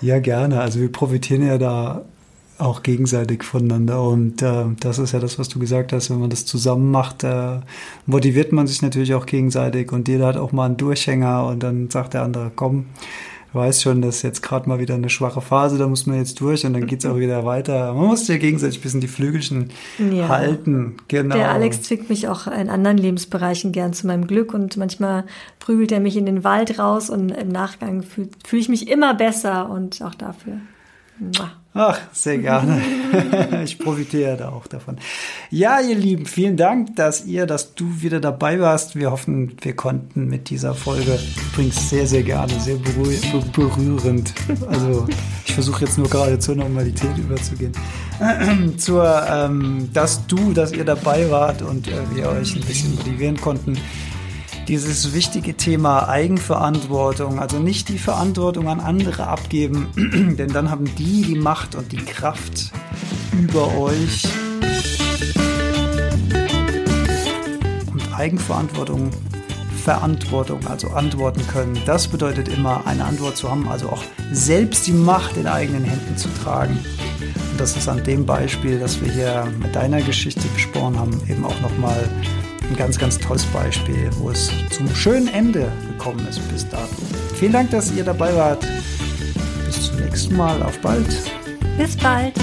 ja, gerne. Also wir profitieren ja da auch gegenseitig voneinander. Und äh, das ist ja das, was du gesagt hast, wenn man das zusammen macht, äh, motiviert man sich natürlich auch gegenseitig und jeder hat auch mal einen Durchhänger und dann sagt der andere, komm, weiß schon, das ist jetzt gerade mal wieder eine schwache Phase, da muss man jetzt durch und dann geht es auch wieder weiter. Man muss ja gegenseitig ein bisschen die Flügelchen ja. halten. Genau. Der Alex zwickt mich auch in anderen Lebensbereichen gern zu meinem Glück und manchmal prügelt er mich in den Wald raus und im Nachgang fühle fühl ich mich immer besser und auch dafür. Ach, sehr gerne. *laughs* ich profitiere da auch davon. Ja, ihr Lieben, vielen Dank, dass ihr, dass du wieder dabei warst. Wir hoffen, wir konnten mit dieser Folge übrigens sehr, sehr gerne, sehr berührend. Also ich versuche jetzt nur gerade zur Normalität überzugehen. *clears throat* zur, ähm, dass du, dass ihr dabei wart und äh, wir euch ein bisschen motivieren konnten dieses wichtige Thema Eigenverantwortung, also nicht die Verantwortung an andere abgeben, *clears throat* denn dann haben die die Macht und die Kraft über euch. Und Eigenverantwortung, Verantwortung, also antworten können, das bedeutet immer eine Antwort zu haben, also auch selbst die Macht in eigenen Händen zu tragen. Und das ist an dem Beispiel, das wir hier mit deiner Geschichte besprochen haben, eben auch nochmal ein ganz, ganz tolles Beispiel, wo es zum schönen Ende gekommen ist bis dato. Vielen Dank, dass ihr dabei wart. Bis zum nächsten Mal. Auf bald. Bis bald.